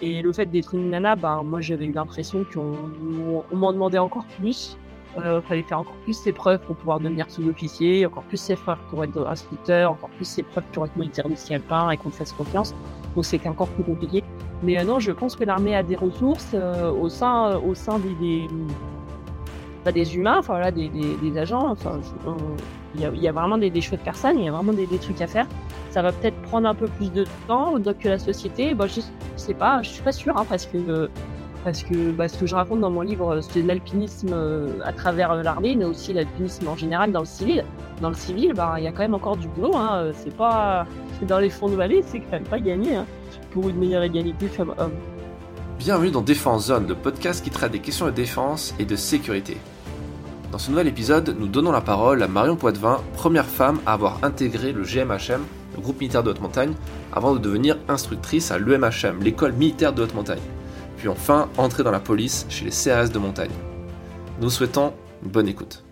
Et le fait d'être une nana, bah, moi j'avais eu l'impression qu'on m'en demandait encore plus. Il euh, fallait faire encore plus ses preuves pour pouvoir devenir sous-officier, encore plus ses preuves pour être instructeur, encore plus ses preuves pour être militaire du alpin et qu'on te fasse confiance. Donc c'est encore plus compliqué. Mais euh, non, je pense que l'armée a des ressources euh, au sein, au sein des, des, bah, des humains, enfin voilà, des, des, agents. Enfin, il y, y, a vraiment des, des chouettes personnes, il y a vraiment des, trucs à faire. Ça va peut-être prendre un peu plus de temps que la société. Bah, je, sais pas, je suis pas sûre, hein, parce que parce que bah, ce que je raconte dans mon livre, c'est l'alpinisme euh, à travers l'armée, mais aussi l'alpinisme en général dans le civil. Dans le civil, bah, il y a quand même encore du boulot. Hein. C'est pas dans les fonds de vallée, c'est quand même pas gagné hein, pour une meilleure égalité femmes-hommes. Bienvenue dans Défense Zone, le podcast qui traite des questions de défense et de sécurité. Dans ce nouvel épisode, nous donnons la parole à Marion Poitvin, première femme à avoir intégré le GMHM, le groupe militaire de haute montagne, avant de devenir instructrice à l'EMHM, l'école militaire de haute montagne puis enfin entrer dans la police chez les CRS de montagne. Nous souhaitons une bonne écoute.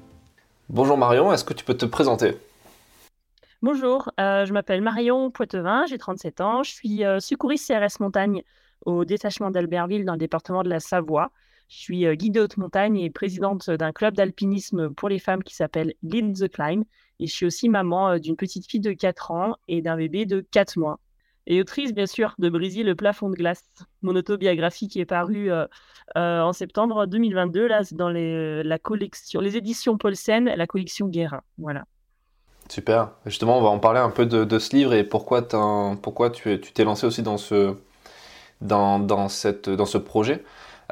Bonjour Marion, est-ce que tu peux te présenter? Bonjour, euh, je m'appelle Marion Poitevin, j'ai 37 ans, je suis euh, secouriste CRS montagne au détachement d'Albertville dans le département de la Savoie. Je suis euh, guide de haute montagne et présidente d'un club d'alpinisme pour les femmes qui s'appelle Lead the Climb. Et je suis aussi maman d'une petite fille de 4 ans et d'un bébé de 4 mois et autrice, bien sûr, de Briser le plafond de glace, mon autobiographie qui est parue euh, euh, en septembre 2022, là, dans les, la collection, les éditions Paulsen, la collection Guérin. Voilà. Super. Justement, on va en parler un peu de, ce livre et pourquoi, tu t'es lancé aussi dans ce, projet.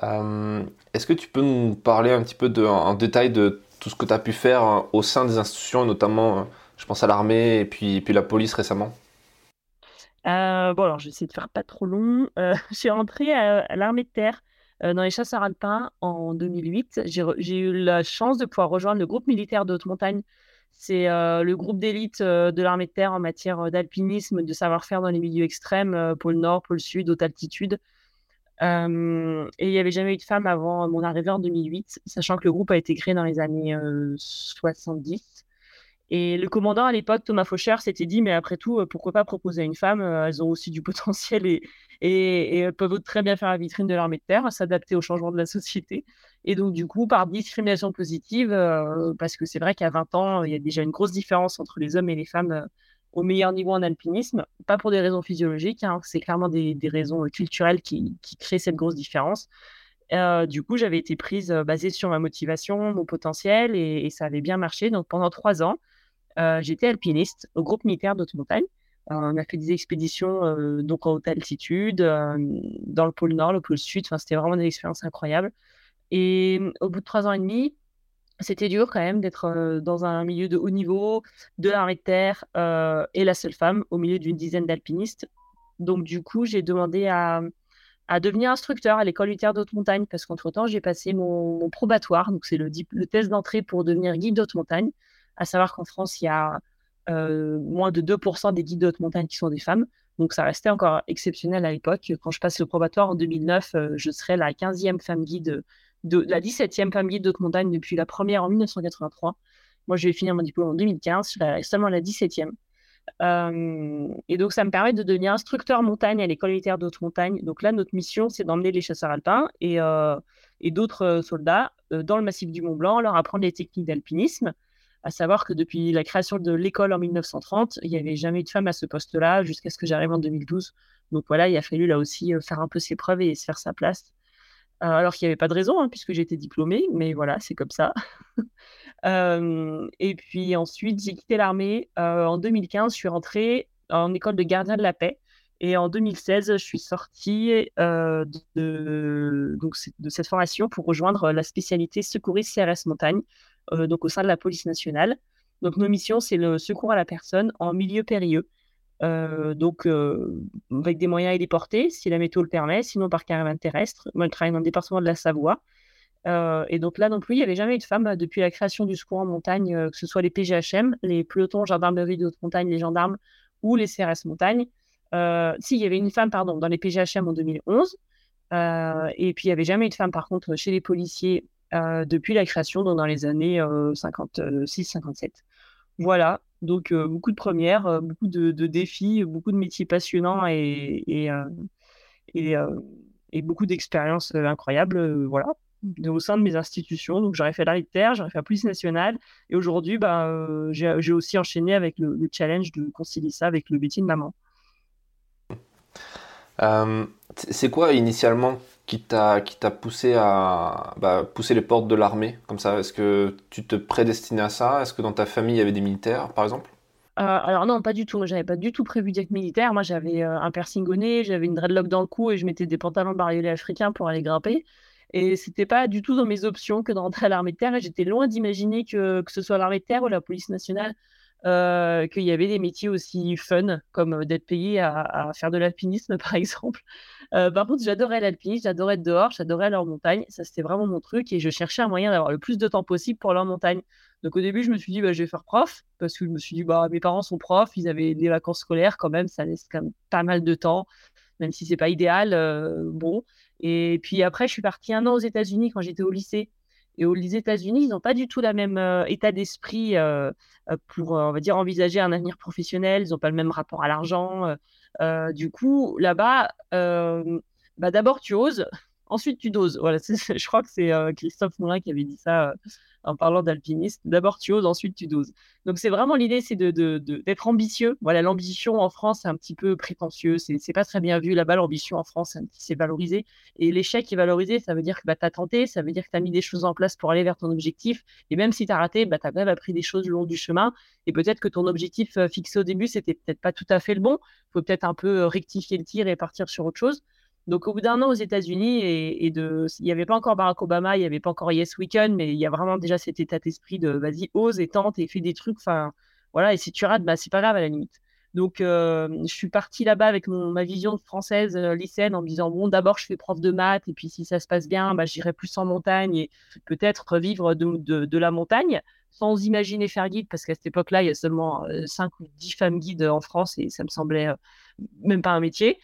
Euh, est-ce que tu peux nous parler un petit peu en détail de tout ce que tu as pu faire au sein des institutions, notamment, je pense à l'armée et puis, la police récemment euh, bon, alors, j'essaie de faire pas trop long. Euh, je à, l'armée de terre euh, dans les chasseurs alpins en 2008. J'ai eu la chance de pouvoir rejoindre le groupe militaire de haute montagne. C'est le groupe d'élite de l'armée de terre en matière d'alpinisme, de savoir-faire dans les milieux extrêmes, pôle nord, pôle sud, haute altitude. Et il n'y avait jamais eu de femme avant mon arrivée en 2008, sachant que le groupe a été créé dans les années 70. Et le commandant à l'époque, Thomas Faucher, s'était dit, mais après tout, euh, pourquoi pas proposer à une femme euh, Elles ont aussi du potentiel et, et, peuvent très bien faire la vitrine de l'armée de terre, s'adapter au changement de la société. Et donc, du coup, par discrimination positive, euh, parce que c'est vrai qu'à 20 ans, il y a déjà une grosse différence entre les hommes et les femmes au meilleur niveau en alpinisme, pas pour des raisons physiologiques, hein, c'est clairement des, raisons culturelles qui, créent cette grosse différence. du coup, j'avais été prise basée sur ma motivation, mon potentiel, et, ça avait bien marché. Donc, pendant trois ans, euh, j'étais alpiniste au groupe militaire d'haute montagne. Euh, on a fait des expéditions euh, donc en haute altitude, dans le pôle Nord, le pôle Sud. Enfin, c'était vraiment des expériences incroyables. Et au bout de trois ans et demi, c'était dur quand même d'être dans un milieu de haut niveau, de l'armée de terre et la seule femme au milieu d'une dizaine d'alpinistes. Donc du coup, j'ai demandé à, devenir instructeur à l'école militaire d'haute montagne parce qu'entre-temps, j'ai passé mon, probatoire. Donc c'est le, test d'entrée pour devenir guide d'haute montagne à savoir qu'en France, il y a euh, moins de 2% des guides de haute montagne qui sont des femmes. Donc ça restait encore exceptionnel à l'époque. Quand je passe le probatoire en 2009, euh, je serai la 15e femme guide, de, la 17e femme guide de haute montagne depuis la première en 1983. Moi, je vais finir mon diplôme en 2015, je seulement la 17e. Euh, et donc, ça me permet de devenir instructeur montagne à l'école militaire de haute montagne. Donc là, notre mission, c'est d'emmener les chasseurs alpins et, et d'autres soldats dans le massif du Mont Blanc, leur apprendre les techniques d'alpinisme, à savoir que depuis la création de l'école en 1930, il n'y avait jamais eu de femme à ce poste-là jusqu'à ce que j'arrive en 2012. Donc voilà, il a fallu là aussi euh, faire un peu ses preuves et se faire sa place. Euh, alors qu'il n'y avait pas de raison, hein, puisque j'étais diplômée, mais voilà, c'est comme ça. Euh, et puis ensuite, j'ai quitté l'armée. en 2015, je suis rentrée en école de gardien de la paix. Et en 2016, je suis sortie de, de cette formation pour rejoindre la spécialité secouriste CRS Montagne, euh, donc au sein de la police nationale. Donc nos missions, c'est le secours à la personne en milieu périlleux. Euh, donc euh, avec des moyens héliportés, si la météo le permet, sinon par caravane terrestre. Moi, je travaille dans le département de la Savoie. et donc là non plus, il n'y avait jamais eu de femme depuis la création du secours en montagne, que ce soit les PGHM, les pelotons gendarmerie de haute montagne, les gendarmes ou les CRS montagne. si, il y avait une femme, pardon, dans les PGHM en 2011. et puis, il n'y avait jamais eu de femme, par contre, chez les policiers euh, depuis la création, donc dans les années 56-57. Euh, voilà, donc beaucoup de premières, beaucoup de, défis, beaucoup de métiers passionnants et, et, beaucoup d'expériences incroyables, voilà, au sein de mes institutions. Donc, j'aurais fait terre, j'aurais fait la police nationale. Et aujourd'hui, bah, j'ai aussi enchaîné avec le, challenge de concilier ça avec le métier de maman. c'est quoi initialement qui t'a qui t'a poussé à bah, pousser les portes de l'armée comme ça Est-ce que tu te prédestinais à ça? Est-ce que dans ta famille il y avait des militaires par exemple? Euh, alors non, pas du tout. Moi, j'avais pas du tout prévu d'être militaire. Moi, j'avais euh, un piercing au nez, j'avais une dreadlock dans le cou et je mettais des pantalons bariolés africains pour aller grimper. Et c'était pas du tout dans mes options que d'entrer à l'armée de terre. Et j'étais loin d'imaginer que, que ce soit l'armée de terre ou la police nationale, euh, qu'il y avait des métiers aussi fun, comme d'être payé à, à faire de l'alpinisme, par exemple. Euh, par contre, j'adorais l'alpinisme, j'adorais être dehors, j'adorais aller en montagne. Ça, c'était vraiment mon truc. Et je cherchais un moyen d'avoir le plus de temps possible pour aller en montagne. Donc au début, je me suis dit, bah, je vais faire prof, parce que je me suis dit, bah, mes parents sont profs, ils avaient des vacances scolaires quand même, ça laisse quand même pas mal de temps, même si c'est pas idéal. Euh, bon. Et puis après, je suis partie un an aux États-Unis quand j'étais au lycée. Et aux États-Unis, ils n'ont pas du tout le même euh, état d'esprit pour, on va dire, envisager un avenir professionnel. Ils n'ont pas le même rapport à l'argent. Euh, du coup, là-bas, euh, bah, d'abord tu oses, ensuite tu doses. Voilà, je crois que c'est euh, Christophe Moulin qui avait dit ça en parlant d'alpiniste. D'abord tu oses, ensuite tu doses. Donc c'est vraiment l'idée, c'est d'être de, ambitieux. Voilà, l'ambition en France c'est un petit peu prétentieux, c'est pas très bien vu. Là-bas, l'ambition en France c'est valorisé. Et l'échec est valorisé, ça veut dire que bah, tu as tenté, ça veut dire que tu as mis des choses en place pour aller vers ton objectif. Et même si tu as raté, bah, tu as même appris des choses le long du chemin. Et peut-être que ton objectif fixé au début, c'était peut-être pas tout à fait le bon. Il faut peut-être un peu rectifier le tir et partir sur autre chose. Donc, au bout d'un an aux États-Unis, et, il n'y avait pas encore Barack Obama, il n'y avait pas encore Yes Weekend, mais il y a vraiment déjà cet état d'esprit de vas-y, ose et tente et fais des trucs. Enfin, voilà, et si tu rates, bah, c'est pas grave à la limite. Donc, euh, je suis partie là-bas avec ma vision française euh, lycéenne en me disant bon, d'abord, je fais prof de maths, et puis si ça se passe bien, bah, j'irai plus en montagne et peut-être vivre de, la montagne sans imaginer faire guide, parce qu'à cette époque-là, il y a seulement 5 euh, ou 10 femmes guides en France et ça me semblait même pas un métier.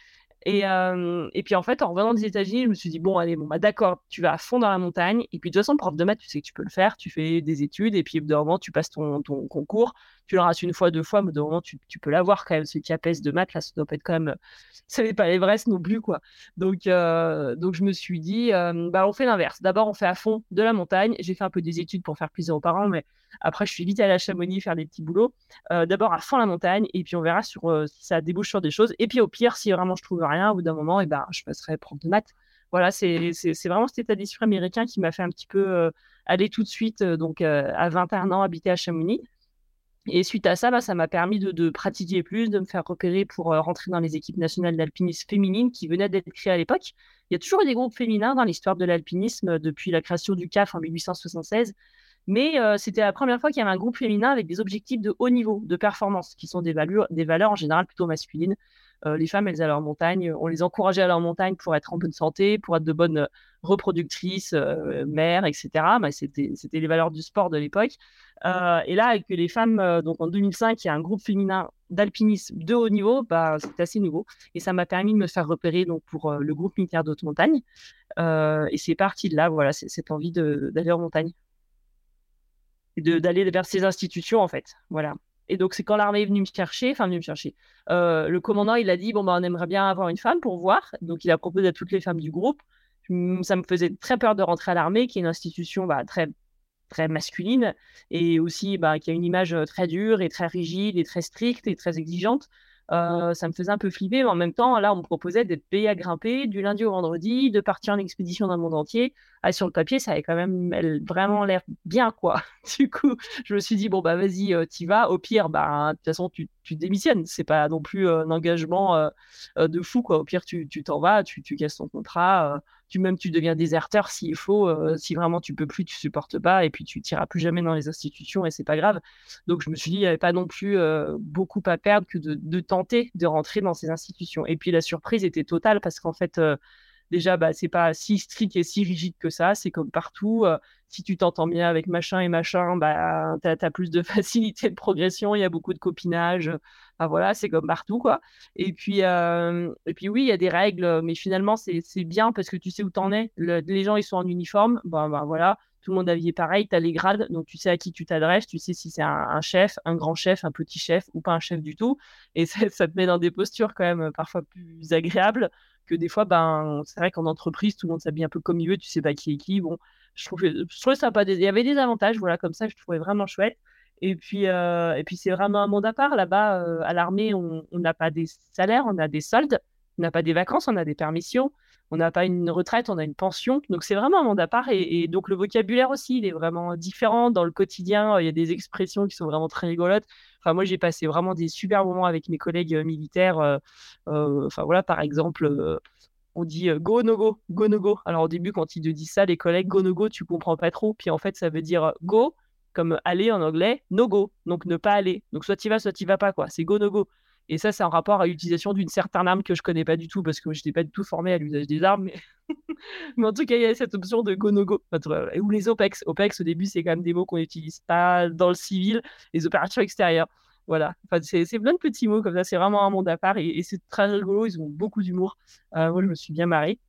Et, euh, et, puis en fait, en revenant des États-Unis, je me suis dit, bon, allez, bon, bah, d'accord, tu vas à fond dans la montagne. Et puis de toute façon, prof de maths, tu sais que tu peux le faire. Tu fais des études et puis au bout d'un moment, tu passes ton, ton concours. Tu le rates une fois, deux fois, mais au bout d'un moment, tu, tu peux l'avoir quand même. Ce qui apaise de maths, là, ça doit pas être quand même. Ça n'est pas l'Everest non plus, quoi. Donc, donc je me suis dit, bah, on fait l'inverse. D'abord, on fait à fond de la montagne. J'ai fait un peu des études pour faire plaisir aux parents, mais après, je suis vite à Chamonix faire des petits boulots. D'abord à fond la montagne, et puis on verra sur, si ça débouche sur des choses. Et puis au pire, si vraiment je trouve rien, au bout d'un moment, et eh ben, je passerai prof de maths. Voilà, c'est vraiment cet état d'esprit américain qui m'a fait un petit peu euh, aller tout de suite, donc à 21 ans, habiter à Chamonix. Et suite à ça, bah, ça m'a permis de, pratiquer plus, de me faire repérer pour rentrer dans les équipes nationales d'alpinisme féminine qui venaient d'être créées à l'époque. Il y a toujours eu des groupes féminins dans l'histoire de l'alpinisme depuis la création du CAF en 1876. Mais euh, c'était la première fois qu'il y avait un groupe féminin avec des objectifs de haut niveau, de performance, qui sont des valeurs en général plutôt masculines. Euh, les femmes, elles allaient leur montagne, on les encourageait à leur montagne pour être en bonne santé, pour être de bonnes euh, reproductrices, mères, etc. Bah, c'était, les valeurs du sport de l'époque. et là, avec les femmes, donc en 2005, il y a un groupe féminin d'alpinisme de haut niveau, bah, c'était assez nouveau. Et ça m'a permis de me faire repérer pour le groupe militaire d'haute montagne. et c'est parti de là, voilà, c'est, cette envie d'aller en montagne d'aller vers ces institutions, en fait. Voilà. Et donc, c'est quand l'armée est venue me chercher, enfin, venue me chercher. Euh, le commandant, il a dit Bon, bah, on aimerait bien avoir une femme pour voir. Donc, il a proposé à toutes les femmes du groupe. Ça me faisait très peur de rentrer à l'armée, qui est une institution bah, très, très masculine et aussi bah, qui a une image euh, très dure et très rigide et très stricte et très exigeante. Euh, ça me faisait un peu flipper, mais en même temps, là, on me proposait d'être payé à grimper du lundi au vendredi, de partir en expédition dans le monde entier. Ah, sur le papier, ça avait quand même vraiment l'air bien, quoi. Du coup, je me suis dit, bon, bah, vas-y, euh, t'y vas. Au pire, bah, de toute façon, tu, tu démissionnes. C'est pas non plus euh, un engagement de fou, quoi. Au pire, tu t'en vas, tu, tu casses ton contrat tu même tu deviens déserteur s'il faut, euh, si vraiment tu peux plus, tu supportes pas, et puis tu tireras plus jamais dans les institutions et c'est pas grave. Donc je me suis dit, il n'y avait pas non plus euh, beaucoup à perdre que de, tenter de rentrer dans ces institutions. Et puis la surprise était totale parce qu'en fait, euh, déjà, bah, c'est pas si strict et si rigide que ça. C'est comme partout. si tu t'entends bien avec machin et machin, bah, tu as, plus de facilité de progression, il y a beaucoup de copinage. voilà, c'est comme partout, puis, et puis oui, il y a des règles, mais finalement, c'est bien parce que tu sais où t'en es. les gens, ils sont en uniforme, bah, bah voilà, tout le monde habillé pareil, tu as les grades, donc tu sais à qui tu t'adresses, tu sais si c'est un, chef, un grand chef, un petit chef ou pas un chef du tout. Et ça, te met dans des postures quand même parfois plus agréables que des fois, ben, c'est vrai qu'en entreprise, tout le monde s'habille un peu comme il veut, tu sais pas qui est qui. Bon, je trouvais, je trouvais pas Il y avait des avantages, voilà, comme ça, je trouvais vraiment chouette. Et puis, euh, c'est vraiment un monde à part. Là-bas, euh, à l'armée, on n'a pas des salaires, on a des soldes, on n'a pas des vacances, on a des permissions on n'a pas une retraite, on a une pension. Donc c'est vraiment un monde à part. Et, donc le vocabulaire aussi, il est vraiment différent. Dans le quotidien, il y a des expressions qui sont vraiment très rigolotes. Enfin, moi, j'ai passé vraiment des super moments avec mes collègues euh, militaires. Euh, euh, enfin voilà, par exemple, on dit go no go, go no go. Alors au début, quand ils te disent ça, les collègues go no go, tu comprends pas trop. Puis en fait, ça veut dire go comme aller en anglais, no go, donc ne pas aller. Donc soit tu vas, soit tu vas pas quoi. C'est go no go. Et ça, c'est un rapport à l'utilisation d'une certaine arme que je connais pas du tout parce que je n'étais pas du tout formé à l'usage des armes. Mais... en tout cas, il y a cette option de go no go. Ou les OPEX. OPEX, au début, c'est quand même des mots qu'on n'utilise pas dans le civil, les opérations extérieures. Voilà, enfin, c'est plein de petits mots comme ça, c'est vraiment un monde à part et, c'est très rigolo, ils ont beaucoup d'humour. Euh, moi, je me suis bien marrée.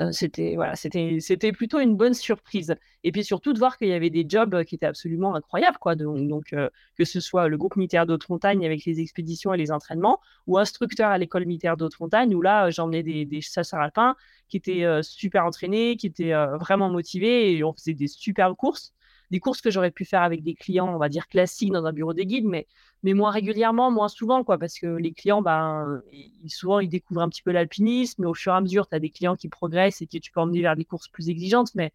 Euh, c'était plutôt une bonne surprise. Et puis surtout de voir qu'il y avait des jobs qui étaient absolument incroyables quoi. Donc, que ce soit le groupe militaire d'haute montagne avec les expéditions et les entraînements, ou instructeur à l'école militaire d'haute montagne où là j'emmenais des, des chasseurs alpins qui étaient super entraînés, qui étaient vraiment motivés et on faisait des superbes courses des courses que j'aurais pu faire avec des clients, on va dire classiques dans un bureau des guides, mais, mais moins régulièrement, moins souvent, quoi, parce que les clients, ben, souvent, ils découvrent un petit peu l'alpinisme, mais au fur et à mesure, tu as des clients qui progressent et que tu peux emmener vers des courses plus exigeantes, mais,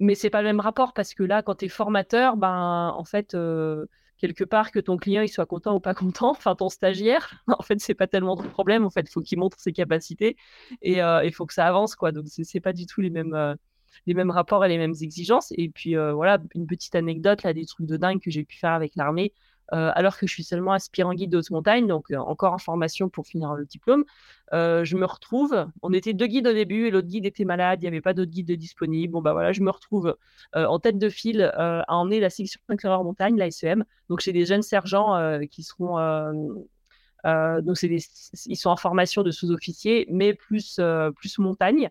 mais c'est pas le même rapport parce que là, quand tu es formateur, ben, en fait, euh, quelque part, que ton client il soit content ou pas content, enfin ton stagiaire, en fait, c'est pas tellement de problème. En fait, il faut qu'il montre ses capacités et euh, il faut que ça avance, quoi. Donc, c'est pas du tout les mêmes. Euh, les mêmes rapports et les mêmes exigences. Et puis euh, voilà, une petite anecdote, là, des trucs de dingue que j'ai pu faire avec l'armée. Euh, alors que je suis seulement aspirant guide de haute montagne, donc euh, encore en formation pour finir le diplôme, je me retrouve, on était deux guides au début et l'autre guide était malade, il n'y avait pas d'autre guide disponible. Bon, bah voilà, je me retrouve en tête de file à emmener la section éclaireur montagne, la SEM. Donc, j'ai des jeunes sergents qui seront. donc, des, ils sont en formation de sous-officiers, mais plus, plus montagne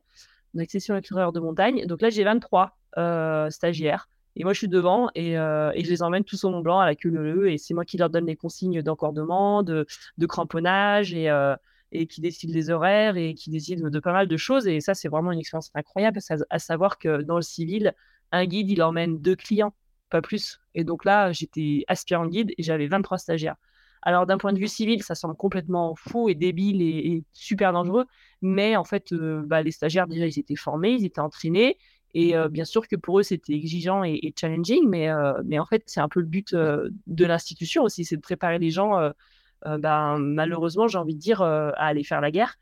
donc session éclaireur de montagne. Donc là, j'ai 23 euh, stagiaires. Et moi, je suis devant et, euh, et, je les emmène tous au Mont Blanc à la queue leu. Et c'est moi qui leur donne les consignes d'encordement, de, cramponnage et, euh, et qui décide les horaires et qui décide de pas mal de choses. Et ça, c'est vraiment une expérience incroyable, à, savoir que dans le civil, un guide, il emmène deux clients, pas plus. Et donc là, j'étais aspirant guide et j'avais 23 stagiaires. Alors d'un point de vue civil, ça semble complètement fou et débile et, super dangereux, mais en fait, euh, bah, les stagiaires déjà, ils étaient formés, ils étaient entraînés, et euh, bien sûr que pour eux, c'était exigeant et, challenging, mais, euh, mais en fait, c'est un peu le but de l'institution aussi, c'est de préparer les gens, ben, malheureusement, j'ai envie de dire, à aller faire la guerre.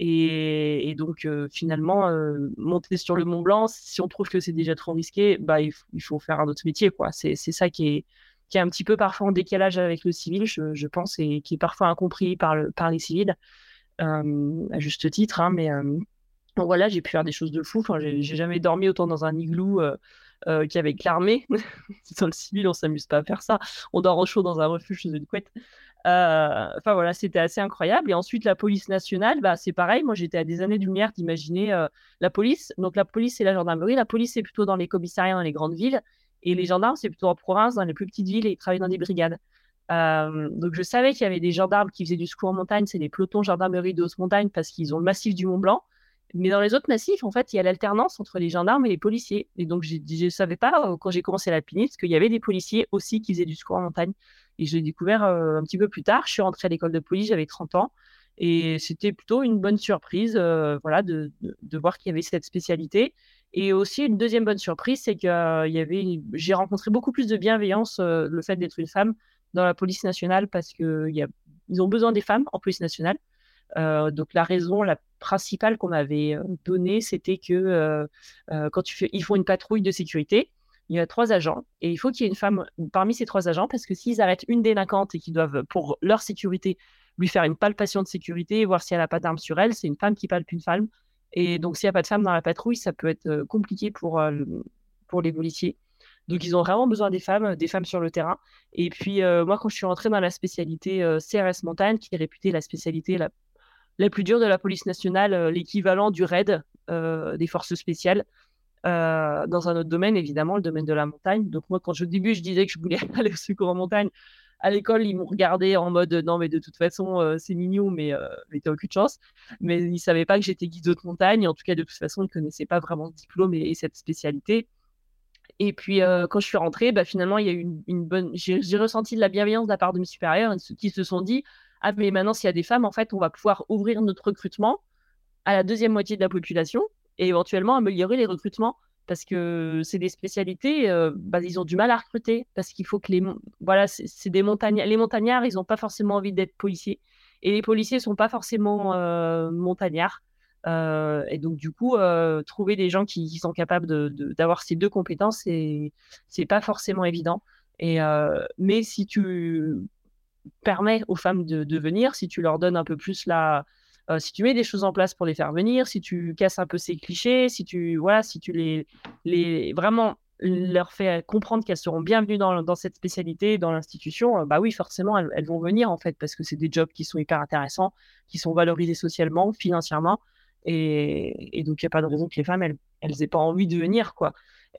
Et, donc, finalement, monter sur le Mont Blanc, si on trouve que c'est déjà trop risqué, bah, il, faut faire un autre métier. quoi. C'est ça qui est, qui est un petit peu parfois en décalage avec le civil, je, pense, et qui est parfois incompris par, le, par les civils, euh, à juste titre. Hein, mais euh, voilà, j'ai pu faire des choses de fou. Enfin, j'ai jamais dormi autant dans un igloo euh, qu'avec l'armée. dans le civil, on s'amuse pas à faire ça. On dort au chaud dans un refuge sous une couette. Enfin voilà, c'était assez incroyable. Et ensuite, la police nationale, bah, c'est pareil. Moi, j'étais à des années-lumière d'imaginer la police. Donc, la police et la gendarmerie. La police, c'est plutôt dans les commissariats, dans les grandes villes. Et les gendarmes, c'est plutôt en province, dans les plus petites villes, et ils travaillent dans des brigades. Euh, donc je savais qu'il y avait des gendarmes qui faisaient du secours en montagne, c'est des pelotons gendarmerie de haute montagne parce qu'ils ont le massif du Mont Blanc. Mais dans les autres massifs, en fait, il y a l'alternance entre les gendarmes et les policiers. Et donc je ne savais pas, euh, quand j'ai commencé l'alpinisme, qu'il y avait des policiers aussi qui faisaient du secours en montagne. Et je l'ai découvert euh, un petit peu plus tard. Je suis rentrée à l'école de police, j'avais 30 ans. Et c'était plutôt une bonne surprise voilà, de, de voir qu'il y avait cette spécialité. Et aussi, une deuxième bonne surprise, c'est que euh, j'ai rencontré beaucoup plus de bienveillance euh, le fait d'être une femme dans la police nationale parce qu'ils ont besoin des femmes en police nationale. Euh, donc la raison, principale qu'on m'avait donnée, c'était que quand ils font une patrouille de sécurité, il y a trois agents et il faut qu'il y ait une femme parmi ces trois agents parce que s'ils arrêtent une délinquante et qu'ils doivent, pour leur sécurité, lui faire une palpation de sécurité, voir si elle n'a pas d'arme sur elle, c'est une femme qui palpe une femme et donc, s'il n'y a pas de femme dans la patrouille, ça peut être compliqué pour, pour les policiers. Donc, ils ont vraiment besoin des femmes, des femmes sur le terrain. Et puis, moi, quand je suis rentrée dans la spécialité CRS Montagne, qui est réputée la spécialité la, la plus dure de la police nationale, l'équivalent du RAID des forces spéciales, dans un autre domaine, évidemment, le domaine de la montagne. Donc, moi, quand je, au je disais que je voulais aller au secours en montagne, à l'école, ils m'ont regardé en mode non, mais de toute façon, euh, c'est mignon, mais, euh, mais t'as aucune chance. Mais ils savaient pas que j'étais guide de montagne. En tout cas, de toute façon, ils connaissaient pas vraiment ce diplôme et, cette spécialité. Et puis, euh, quand je suis rentrée, bah, finalement, il y a eu une, bonne. J'ai ressenti de la bienveillance de la part de mes supérieurs qui se sont dit Ah, mais maintenant, s'il y a des femmes, en fait, on va pouvoir ouvrir notre recrutement à la deuxième moitié de la population et éventuellement améliorer les recrutements parce que c'est des spécialités, euh, bah, ils ont du mal à recruter parce qu'il faut que les voilà, c'est des montagnards. Les montagnards, ils n'ont pas forcément envie d'être policiers et les policiers sont pas forcément euh, montagnards. Euh, et donc du coup, trouver des gens qui, sont capables d'avoir ces deux compétences, c'est c'est pas forcément évident. Et mais si tu permets aux femmes de, de venir, si tu leur donnes un peu plus la euh, si tu mets des choses en place pour les faire venir, si tu casses un peu ces clichés, si tu, voilà, si tu les, les vraiment leur fais comprendre qu'elles seront bienvenues dans, cette spécialité, dans l'institution, euh, bah oui, forcément, elles, vont venir en fait, parce que c'est des jobs qui sont hyper intéressants, qui sont valorisés socialement, financièrement, et, donc il n'y a pas de raison que les femmes, elles, elles aient pas envie de venir, quoi.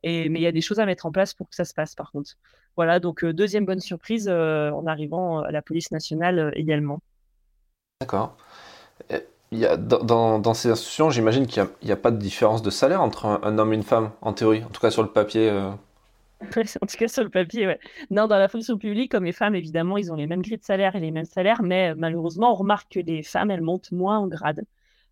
Et, mais il y a des choses à mettre en place pour que ça se passe, par contre. Voilà, donc euh, deuxième bonne surprise en arrivant à la police nationale également. D'accord. Il y a, dans, ces institutions, j'imagine qu'il n'y a, pas de différence de salaire entre un, homme et une femme, en théorie, en tout cas sur le papier. Euh. en tout cas sur le papier, ouais. Non, dans la fonction publique, comme les femmes, évidemment, ils ont les mêmes grilles de salaire et les mêmes salaires, mais malheureusement, on remarque que les femmes, elles montent moins en grade.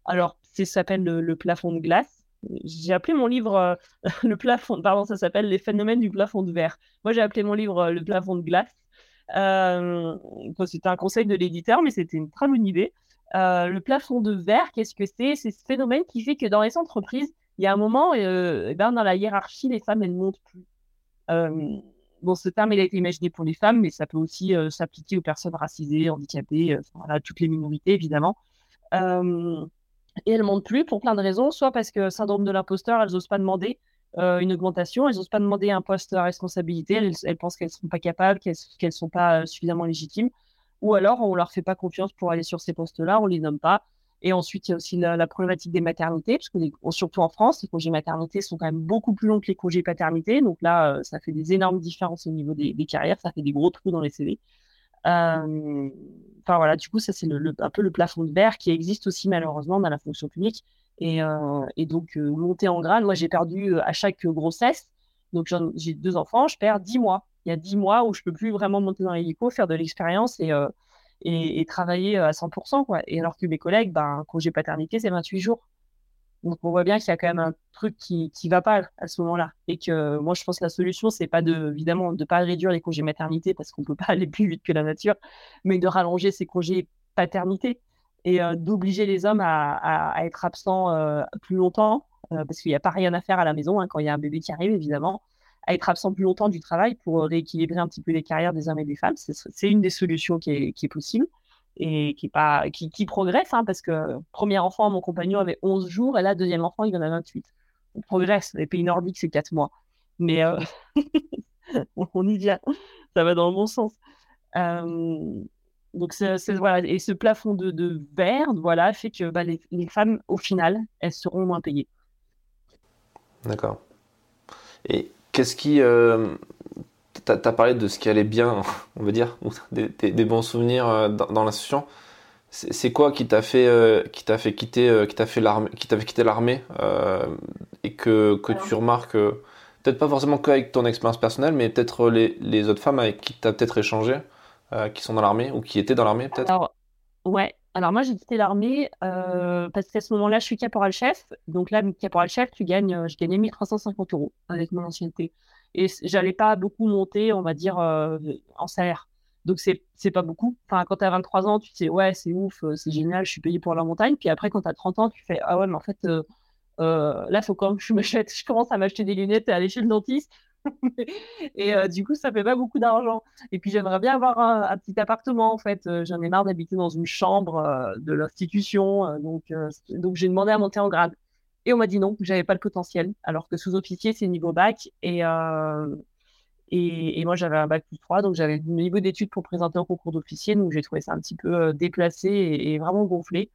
Alors, ça s'appelle le, plafond de glace. J'ai appelé mon livre euh, le plafond, pardon, ça s'appelle les phénomènes du plafond de verre. Moi, j'ai appelé mon livre euh, le plafond de glace. c'était un conseil de l'éditeur, mais c'était une très bonne idée. Euh, le plafond de verre, qu'est-ce que c'est? C'est ce phénomène qui fait que dans les entreprises, il y a un moment, euh, eh ben, dans la hiérarchie, les femmes, elles ne montent plus. Euh, bon, ce terme, il a été imaginé pour les femmes, mais ça peut aussi s'appliquer aux personnes racisées, handicapées, toutes les minorités, évidemment. et elles ne montent plus pour plein de raisons, soit parce que syndrome de l'imposteur, elles n'osent pas demander une augmentation, elles n'osent pas demander un poste à responsabilité, elles, pensent qu'elles ne sont pas capables, qu'elles ne sont pas suffisamment légitimes ou alors on leur fait pas confiance pour aller sur ces postes-là, on les nomme pas. Et ensuite, il y a aussi la, problématique des maternités, parce que surtout en France, les congés maternité sont quand même beaucoup plus longs que les congés paternité. Donc là, euh, ça fait des énormes différences au niveau des, carrières, ça fait des gros trous dans les CV. Euh, enfin voilà, du coup, ça c'est un peu le plafond de verre qui existe aussi malheureusement dans la fonction publique. Et, euh, donc, monter en grade, moi j'ai perdu à chaque grossesse, donc j'ai deux enfants, je perds 10 mois il y a 10 mois où je peux plus vraiment monter dans l'hélico, faire de l'expérience et, euh, travailler à 100%. Quoi. Et alors que mes collègues, ben, congé paternité, c'est 28 jours. Donc on voit bien qu'il y a quand même un truc qui ne va pas à ce moment-là. Et que moi, je pense que la solution, c'est pas de, évidemment de pas réduire les congés maternité parce qu'on peut pas aller plus vite que la nature, mais de rallonger ces congés paternité et euh, d'obliger les hommes à, être absents euh, plus longtemps parce qu'il n'y a pas rien à faire à la maison hein, quand il y a un bébé qui arrive, évidemment à être absent plus longtemps du travail pour euh, rééquilibrer un petit peu les carrières des hommes et des femmes. C'est une des solutions qui est, possible et qui, pas, qui, progresse, hein, parce que premier enfant, mon compagnon avait 11 jours, et là, deuxième enfant, il en a 28. On progresse. Les pays nordiques, c'est 4 mois. Mais euh, on y vient. Ça va dans le bon sens. Euh, donc, voilà. Et ce plafond de, de verre, voilà, fait que bah, les, les femmes, au final, elles seront moins payées. D'accord. Et Qu'est-ce qui. Euh, tu as, parlé de ce qui allait bien, on va dire, des, bons souvenirs euh, dans, l'institution. C'est quoi qui t'a fait, euh, qui t'a fait quitter, qui t'a fait l'armée, qui t'a fait quitter l'armée et que, que tu remarques, peut-être pas forcément qu'avec ton expérience personnelle, mais peut-être les, les, autres femmes avec qui tu as peut-être échangé, qui sont dans l'armée ou qui étaient dans l'armée peut-être? Alors ouais, alors moi j'ai quitté l'armée parce qu'à ce moment-là je suis caporal-chef. Donc là, caporal-chef, tu gagnes, je gagnais 1350 euros avec mon ancienneté. Et j'allais pas beaucoup monter, on va dire, en salaire. Donc c'est c'est pas beaucoup. Enfin, quand tu as 23 ans, tu te dis ouais, c'est ouf, c'est génial, je suis payé pour la montagne. Puis après, quand tu as 30 ans, tu fais ah ouais, mais en fait, là, il faut quand même je m'achète, je commence à m'acheter des lunettes et aller chez le dentiste. et euh, du coup, ça fait pas beaucoup d'argent. Et puis, j'aimerais bien avoir un, petit appartement, en fait. Euh, j'en ai marre d'habiter dans une chambre euh, de l'institution. donc, donc j'ai demandé à monter en grade. Et on m'a dit non, que j'avais pas le potentiel, alors que sous-officier, c'est niveau bac. Et, et, moi, j'avais un bac plus 3, donc j'avais le niveau d'études pour présenter au concours d'officier. Donc j'ai trouvé ça un petit peu déplacé et, vraiment gonflé.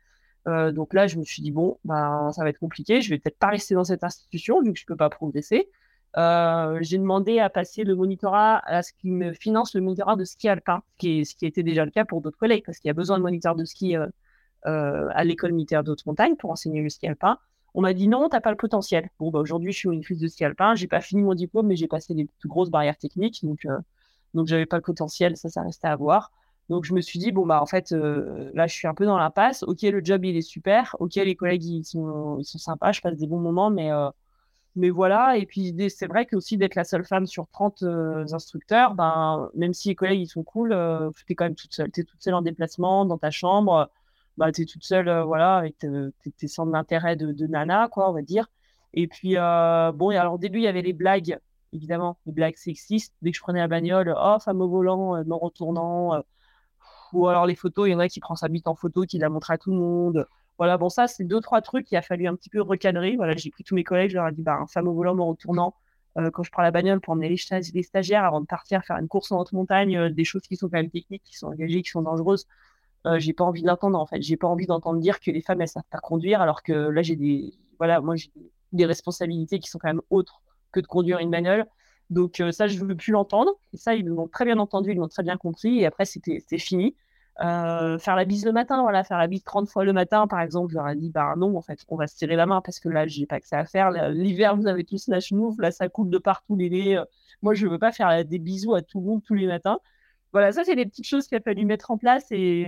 donc là, je me suis dit, bon, ben, ça va être compliqué. Je vais peut-être pas rester dans cette institution, vu que je peux pas progresser. Euh, j'ai demandé à passer le monitorat à ce qui me finance le monitorat de ski alpin, ce qui, était déjà le cas pour d'autres collègues, parce qu'il y a besoin de moniteurs de ski euh, euh, à l'école militaire de haute montagne pour enseigner le ski alpin. On m'a dit non, t'as pas le potentiel. Bon, bah, aujourd'hui, je suis une fille de ski alpin. J'ai pas fini mon diplôme, mais j'ai passé les plus grosses barrières techniques, donc donc j'avais pas le potentiel. Ça, ça restait à voir. Donc je me suis dit bon bah en fait là je suis un peu dans l'impasse. Ok, le job il est super. Ok, les collègues ils sont sympas, je passe des bons moments, mais mais voilà, et puis c'est vrai que aussi d'être la seule femme sur 30 euh, instructeurs, ben, même si les collègues ils sont cool, euh, tu es quand même toute seule. Tu es toute seule en déplacement, dans ta chambre, bah, tu es toute seule euh, voilà, avec tes, centres d'intérêt de, de, nana, quoi, on va dire. Et puis, bon, et alors au début, il y avait les blagues, évidemment, les blagues sexistes. Dès que je prenais la bagnole, oh, femme au volant, me retournant. ou alors les photos, il y en a qui prend sa bite en photo, qui la montre à tout le monde. Voilà, bon, ça, c'est deux, trois trucs qu'il a fallu un petit peu recadrer. Voilà, j'ai pris tous mes collègues, je leur ai dit, bah, un femme au volant me retournant euh, quand je prends la bagnole pour emmener les, stagiaires avant de partir faire une course en haute montagne, euh, des choses qui sont quand même techniques, qui sont engagées, qui sont dangereuses. Euh, j'ai pas envie d'entendre, en fait. J'ai pas envie d'entendre dire que les femmes, elles savent pas conduire, alors que là, j'ai des, voilà, moi, j'ai des responsabilités qui sont quand même autres que de conduire une bagnole. Donc, ça, je veux plus l'entendre. Et ça, ils l'ont très bien entendu, ils l'ont très bien compris. Et après, c'était fini. Euh, faire la bise le matin, voilà, faire la bise 30 fois le matin, par exemple, je leur ai dit, bah non, en fait, on va se tirer la main parce que là, j'ai pas que ça à faire. L'hiver, vous avez tous la chenouf, là, ça coule de partout les nez. Euh, moi, je veux pas faire des bisous à tout le monde tous les matins. Voilà, ça, c'est des petites choses qu'il a fallu mettre en place et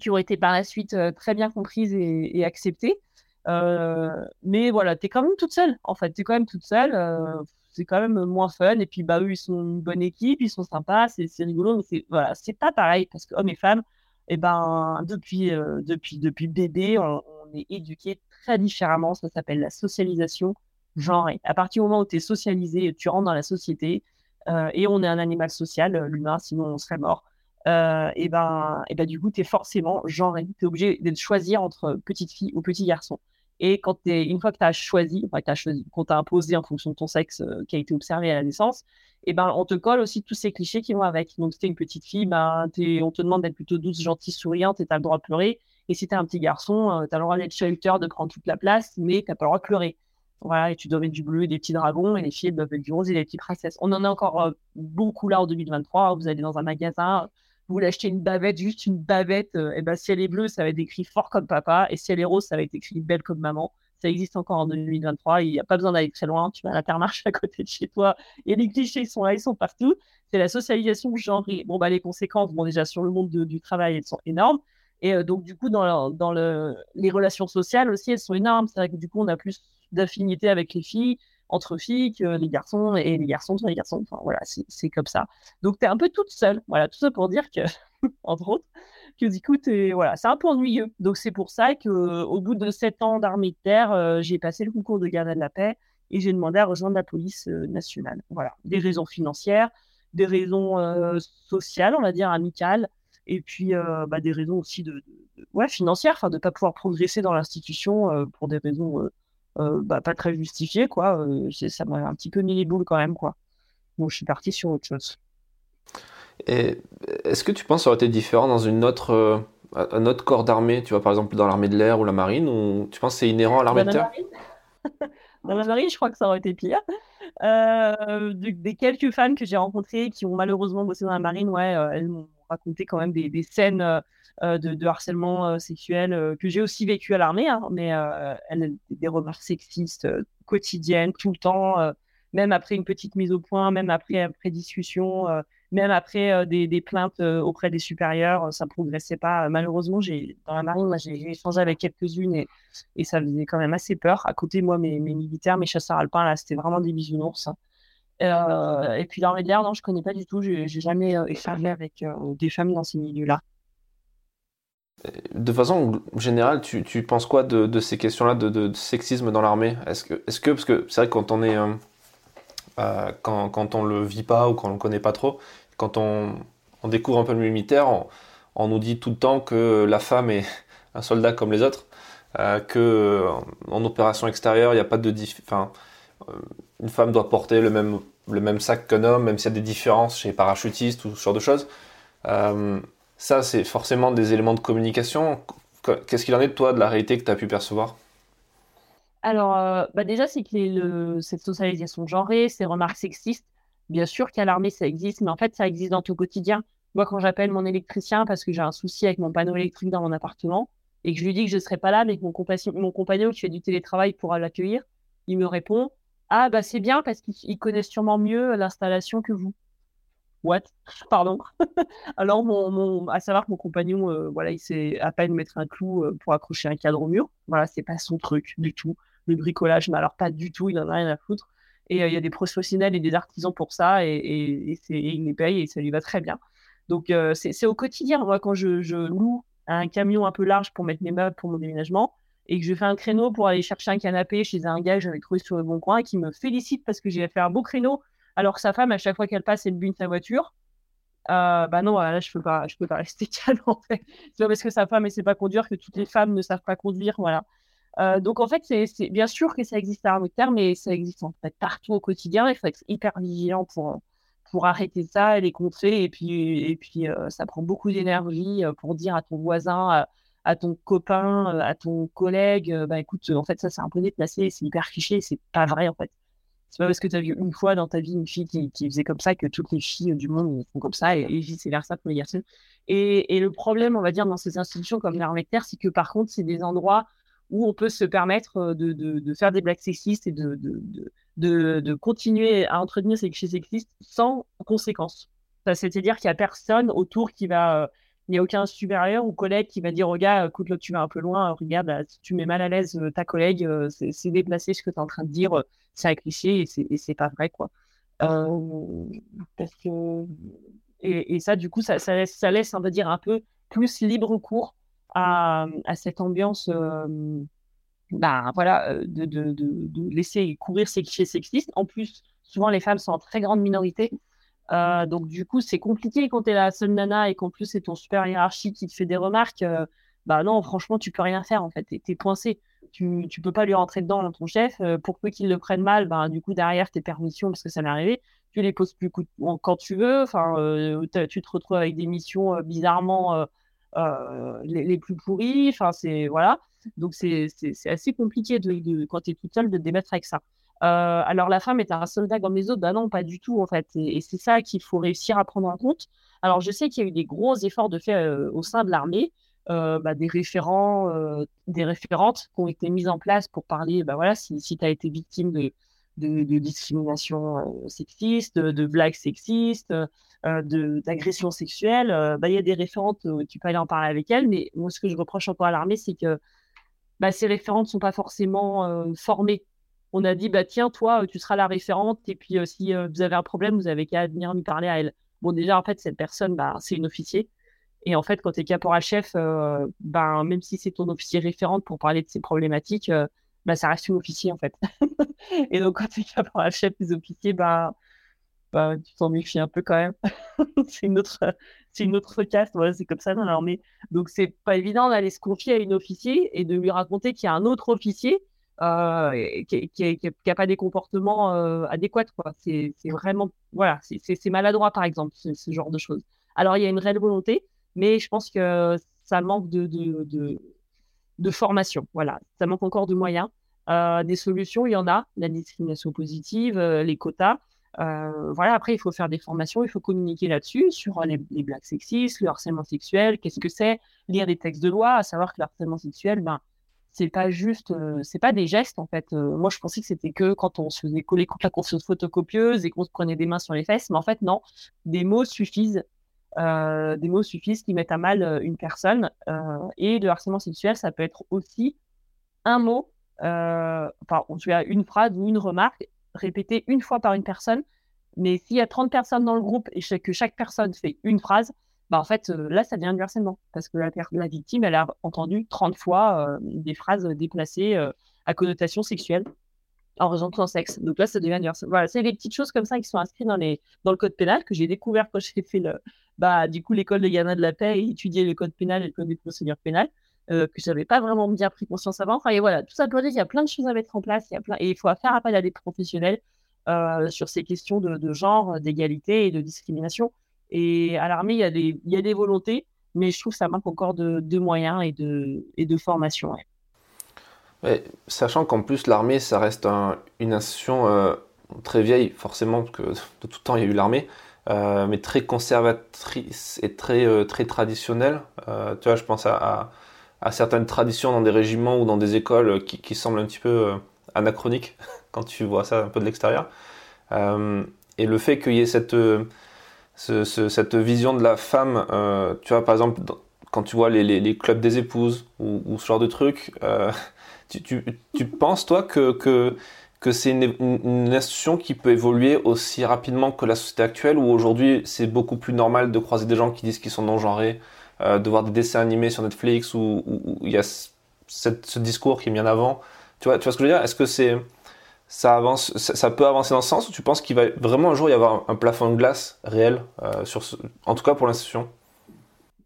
qui ont été par la suite euh, très bien comprises et, acceptées. mais voilà, tu es quand même toute seule, en fait, tu es quand même toute seule c'est quand même moins fun. Et puis, bah, eux, ils sont une bonne équipe, ils sont sympas, c'est rigolo, mais c'est voilà, c'est pas pareil parce que hommes et femmes, et eh ben, depuis, euh, depuis, depuis bébé, on, est éduqué très différemment. Ça s'appelle la socialisation genrée. À partir du moment où tu es socialisé, tu rentres dans la société euh, et on est un animal social, euh, l'humain, sinon on serait mort. et ben, et ben, du coup, tu es forcément genré. Tu es obligé de choisir entre petite fille ou petit garçon. Et quand es, une fois que tu as choisi, enfin, que qu'on t'a imposé en fonction de ton sexe euh, qui a été observé à la naissance, et eh ben, on te colle aussi tous ces clichés qui vont avec. Donc, si tu es une petite fille, ben, on te demande d'être plutôt douce, gentille, souriante et tu as le droit de pleurer. Et si tu es un petit garçon, euh, tu as le droit d'être shelter, de prendre toute la place, mais tu pas le droit de pleurer. Voilà, et tu dois du bleu et des petits dragons, et les filles doivent mettre du rose et des petites princesses. On en a encore euh, beaucoup là en 2023. Vous allez dans un magasin, vous voulez acheter une bavette, juste une bavette, et eh ben, si elle est bleue, ça va être écrit fort comme papa, et si elle est rose, ça va être écrit belle comme maman. Ça existe encore en 2023, il n'y a pas besoin d'aller très loin, tu vas à l'intermarché à côté de chez toi, et les clichés sont là, ils sont partout. C'est la socialisation genrée. Bon, bah, les conséquences, bon, déjà sur le monde du travail, elles sont énormes. Et euh, donc, du coup, dans, dans le, les relations sociales aussi, elles sont énormes. C'est vrai que du coup, on a plus d'affinité avec les filles, entre filles que les garçons, et les garçons sont les garçons. Enfin, voilà, c'est comme ça. Donc, tu es un peu toute seule. Voilà, tout ça pour dire que, entre autres, que du coup, voilà, c'est un peu ennuyeux. Donc, c'est pour ça qu'au bout de sept ans d'armée de terre, euh, j'ai passé le concours de gardien de la paix et j'ai demandé à rejoindre la police euh, nationale. Voilà, des raisons financières, des raisons euh, sociales, on va dire, amicales, et puis bah, des raisons aussi de, ouais, financières, enfin, de ne pas pouvoir progresser dans l'institution pour des raisons bah, pas très justifiées, quoi. ça m'a un petit peu mis les boules quand même, quoi. Donc, je suis parti sur autre chose. Est-ce que tu penses que ça aurait été différent dans une autre, euh, un autre corps d'armée, tu vois, par exemple dans l'armée de l'air ou la marine, ou tu penses que c'est inhérent à l'armée de terre? Dans la marine, je crois que ça aurait été pire. Euh, des quelques femmes que j'ai rencontrées qui ont malheureusement bossé dans la marine, ouais, euh, elles m'ont raconté quand même des, des scènes de, de, harcèlement sexuel que j'ai aussi vécu à l'armée, hein, mais des remarques sexistes quotidiennes, tout le temps, même après une petite mise au point, même après, après discussion même après euh, des, plaintes euh, auprès des supérieurs, euh, ça ne progressait pas. Malheureusement, dans la marine, j'ai échangé avec quelques-unes et, et, ça faisait quand même assez peur. À côté, moi, mes, militaires, mes chasseurs alpins, là, c'était vraiment des bisounours. Euh, et puis dans les non, je connais pas du tout. Je n'ai jamais échangé avec des femmes dans ces milieux-là. De façon générale, tu, tu penses quoi de, de ces questions-là de, de, sexisme dans l'armée? Est-ce que, est que, parce que c'est vrai que quand on est euh, quand, quand on le vit pas ou quand on le connaît pas trop. Quand on, on découvre un peu le militaire, on, nous dit tout le temps que la femme est un soldat comme les autres. que en opération extérieure, il n'y a pas de enfin, une femme doit porter le même le même sac qu'un homme, même s'il y a des différences chez les parachutistes ou ce genre de choses. ça, c'est forcément des éléments de communication. Qu'est-ce qu'il en est de toi, de la réalité que tu as pu percevoir? Alors, bah déjà, c'est que le, cette socialisation genrée, ces remarques sexistes, bien sûr qu'à l'armée, ça existe, mais en fait, ça existe dans ton quotidien. Moi, quand j'appelle mon électricien parce que j'ai un souci avec mon panneau électrique dans mon appartement et que je lui dis que je ne serai pas là, mais que mon compagnon qui fait du télétravail pourra l'accueillir, il me répond Ah, bah c'est bien parce qu'il connaît sûrement mieux l'installation que vous. What? Pardon. Alors, mon, à savoir que mon compagnon, euh, voilà, il sait à peine mettre un clou euh, pour accrocher un cadre au mur. Voilà, c'est pas son truc du tout. Le bricolage, mais alors pas du tout, il en a rien à foutre. Et euh, il y a des professionnels et des artisans pour ça, et, et, il les paye et ça lui va très bien. Donc, c'est au quotidien. Moi, quand je, je, loue un camion un peu large pour mettre mes meubles pour mon déménagement, et que je fais un créneau pour aller chercher un canapé chez un gars que j'avais trouvé sur le bon coin, et qui me félicite parce que j'ai fait un beau créneau alors que sa femme, à chaque fois qu'elle passe, elle bune sa voiture. Euh, bah non, là, je peux pas, je peux pas rester calme, en fait. C'est parce que sa femme ne sait pas conduire que toutes les femmes ne savent pas conduire, voilà. Euh, donc, en fait, c'est bien sûr que ça existe à terme, mais ça existe en fait partout au quotidien. Il faut être hyper vigilant pour, pour arrêter ça les contrer. Et puis, et puis euh, ça prend beaucoup d'énergie pour dire à ton voisin, à, ton copain, à ton collègue, bah écoute, en fait, ça, c'est un peu déplacé, c'est hyper cliché, c'est pas vrai, en fait. C'est pas parce que tu as vu une fois dans ta vie une fille qui, qui, faisait comme ça que toutes les filles du monde font comme ça et, vice versa pour les garçons. Et, et, le problème, on va dire, dans ces institutions comme l'armée de terre, c'est que par contre, c'est des endroits où on peut se permettre euh, de, de, faire des blagues sexistes et de, de, continuer à entretenir ces clichés sexistes sans conséquence. C'est-à-dire qu'il n'y a personne autour qui va. Euh, il n'y a aucun supérieur ou collègue qui va dire gars, écoute, là, tu vas un peu loin, regarde, si tu mets mal à l'aise euh, ta collègue, c'est déplacé ce que tu es en train de dire c'est un cliché et c'est pas vrai, quoi. Euh, parce que... et, ça, du coup, ça, laisse, un peu plus libre cours à, cette ambiance, euh, bah, voilà, euh, de, de, laisser courir ces clichés sexistes. En plus, souvent, les femmes sont en très grande minorité. Donc, du coup, c'est compliqué quand tu es la seule nana et qu'en plus, c'est ton super hiérarchie qui te fait des remarques. bah non, franchement, tu peux rien faire, en fait. Tu es, coincé tu ne peux pas lui rentrer dedans dans ton chef. Euh, pour peu qu'il le prenne mal, ben, du coup, derrière tes permissions, parce que ça m'est arrivé, tu les poses plus quand tu veux. Enfin, euh, tu te retrouves avec des missions euh, bizarrement les, plus pourries. Enfin, c'est voilà. Donc, c'est assez compliqué de, quand tu es toute seule de te démettre avec ça. Alors, la femme est un soldat comme les autres Ben non, pas du tout, en fait. Et, c'est ça qu'il faut réussir à prendre en compte. Alors, je sais qu'il y a eu des gros efforts de fait au sein de l'armée. Euh, bah, des référents, euh, des référentes qui ont été mises en place pour parler, bah, voilà, si, tu as été victime de, discrimination euh, sexiste, de, blagues sexistes, d'agressions sexuelles, bah, il y a des référentes, tu peux aller en parler avec elles, mais moi, ce que je reproche encore à l'armée, c'est que bah, ces référentes ne sont pas forcément formées. On a dit, bah, tiens, toi, tu seras la référente, et puis si vous avez un problème, vous avez qu'à venir lui parler à elle. Bon, déjà, en fait, cette personne, bah, c'est une officier. Et en fait, quand tu es caporal-chef, euh, ben, même si c'est ton officier référente pour parler de ces problématiques, euh, ben, ça reste une officier, en fait. et donc, quand tu es caporal-chef des officiers, ben, ben, tu t'en méfies un peu quand même. c'est une autre, c'est une autre caste, voilà, c'est comme ça dans l'armée. Donc, c'est pas évident d'aller se confier à une officier et de lui raconter qu'il y a un autre officier euh, qui n'a pas des comportements adéquats. Quoi. C'est, vraiment, voilà, c'est, maladroit, par exemple, ce, genre de choses. Alors, il y a une réelle volonté, mais je pense que ça manque de, de, formation. Voilà, ça manque encore de moyens. Euh, des solutions, il y en a, la discrimination positive, euh, les quotas. Euh, voilà, après, il faut faire des formations, il faut communiquer là-dessus, sur les, blagues sexistes, le harcèlement sexuel, qu'est-ce que c'est, lire des textes de loi, à savoir que le harcèlement sexuel, ben, c'est pas juste, c'est pas des gestes en fait. moi, je pensais que c'était que quand on se faisait coller contre la conscience photocopieuse et qu'on se prenait des mains sur les fesses, mais en fait, non, des mots suffisent euh, des mots suffisent qui mettent à mal euh, une personne. Euh, et le harcèlement sexuel, ça peut être aussi un mot, enfin, as une phrase ou une remarque répétée une fois par une personne. Mais s'il y a 30 personnes dans le groupe et que chaque personne fait une phrase, bah en fait, là, ça devient du harcèlement. Parce que la, la victime, elle a entendu 30 fois des phrases déplacées à connotation sexuelle en raison de son sexe. Donc là, ça devient du harcèlement. Voilà, c'est des petites choses comme ça qui sont inscrites dans, les, dans le code pénal que j'ai découvert quand j'ai fait le, bah, du coup, l'école de Ghana de la paix et étudier le code pénal et le code des procédures pénales. que j'avais pas vraiment bien pris conscience avant. Enfin, et voilà, tout ça pour dire qu'il y a plein de choses à mettre en place, il y a plein... et il faut faire appel à des professionnels sur ces questions de genre, d'égalité et de discrimination. Et à l'armée, il y, a des, volontés, mais je trouve que ça manque encore de, moyens et de, formation. sachant qu'en plus, l'armée, ça reste une institution très vieille, forcément, parce que de tout temps, il y a eu l'armée. Euh, mais très conservatrice et très, euh, traditionnelle. Euh, tu vois, je pense à, certaines traditions dans des régiments ou dans des écoles qui semblent un petit peu anachroniques quand tu vois ça un peu de l'extérieur. et le fait qu'il y ait cette, ce, cette vision de la femme, tu vois, par exemple, quand tu vois les, les, les clubs des épouses ou, ou, ce genre de trucs, tu, tu, tu, penses, toi, que, que que c'est une, institution qui peut évoluer aussi rapidement que la société actuelle, où aujourd'hui c'est beaucoup plus normal de croiser des gens qui disent qu'ils sont non-genrés, euh, de voir des dessins animés sur Netflix, où, il y a ce discours qui est mis en avant. Tu vois, tu vois ce que je veux dire? Est-ce que c'est ça avance, ça, peut avancer dans ce sens, ou tu penses qu'il va vraiment un jour y avoir un, plafond de glace réel, euh, sur en tout cas pour l'institution?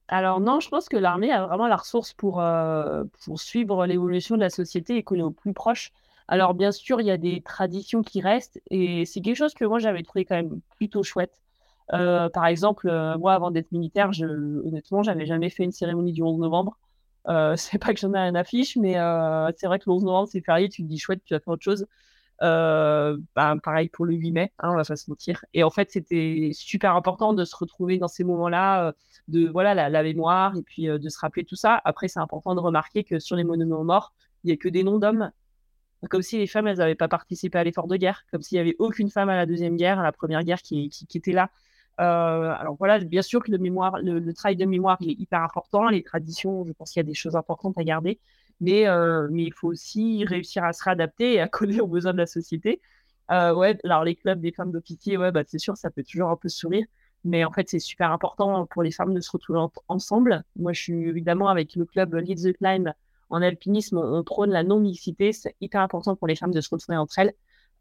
Alors non, je pense que l'armée a vraiment la ressource pour, euh, pour suivre l'évolution de la société et qu'on est au plus proche alors, bien sûr, il y a des traditions qui restent et c'est quelque chose que moi, j'avais trouvé quand même plutôt chouette. Euh, par exemple, moi, avant d'être militaire, je, honnêtement, j'avais jamais fait une cérémonie du 11 novembre. C'est pas que j'en ai un affiche, mais c'est vrai que le 11 novembre, c'est férié, tu te dis chouette, tu vas faire autre chose. Bah, pareil pour le 8 mai, hein, on va pas se mentir. Et en fait, c'était super important de se retrouver dans ces moments-là, de voilà la, mémoire et puis de se rappeler tout ça. Après, c'est important de remarquer que sur les monuments morts, il n'y a que des noms d'hommes comme si les femmes, n'avaient pas participé à l'effort de guerre, comme s'il n'y avait aucune femme à la Deuxième Guerre, à la Première Guerre qui, était là. Euh, alors voilà, bien sûr que le, mémoire, le, travail de mémoire est hyper important, les traditions, je pense qu'il y a des choses importantes à garder, mais, euh, mais il faut aussi réussir à se réadapter et à coller aux besoins de la société. Euh, ouais, alors les clubs des femmes d'officiers, ouais, bah, c'est sûr, ça peut toujours un peu sourire, mais en fait, c'est super important pour les femmes de se retrouver ensemble. Moi, je suis évidemment avec le club Lead the Climb, en alpinisme, on, prône la non-mixité. C'est hyper important pour les femmes de se retrouver entre elles.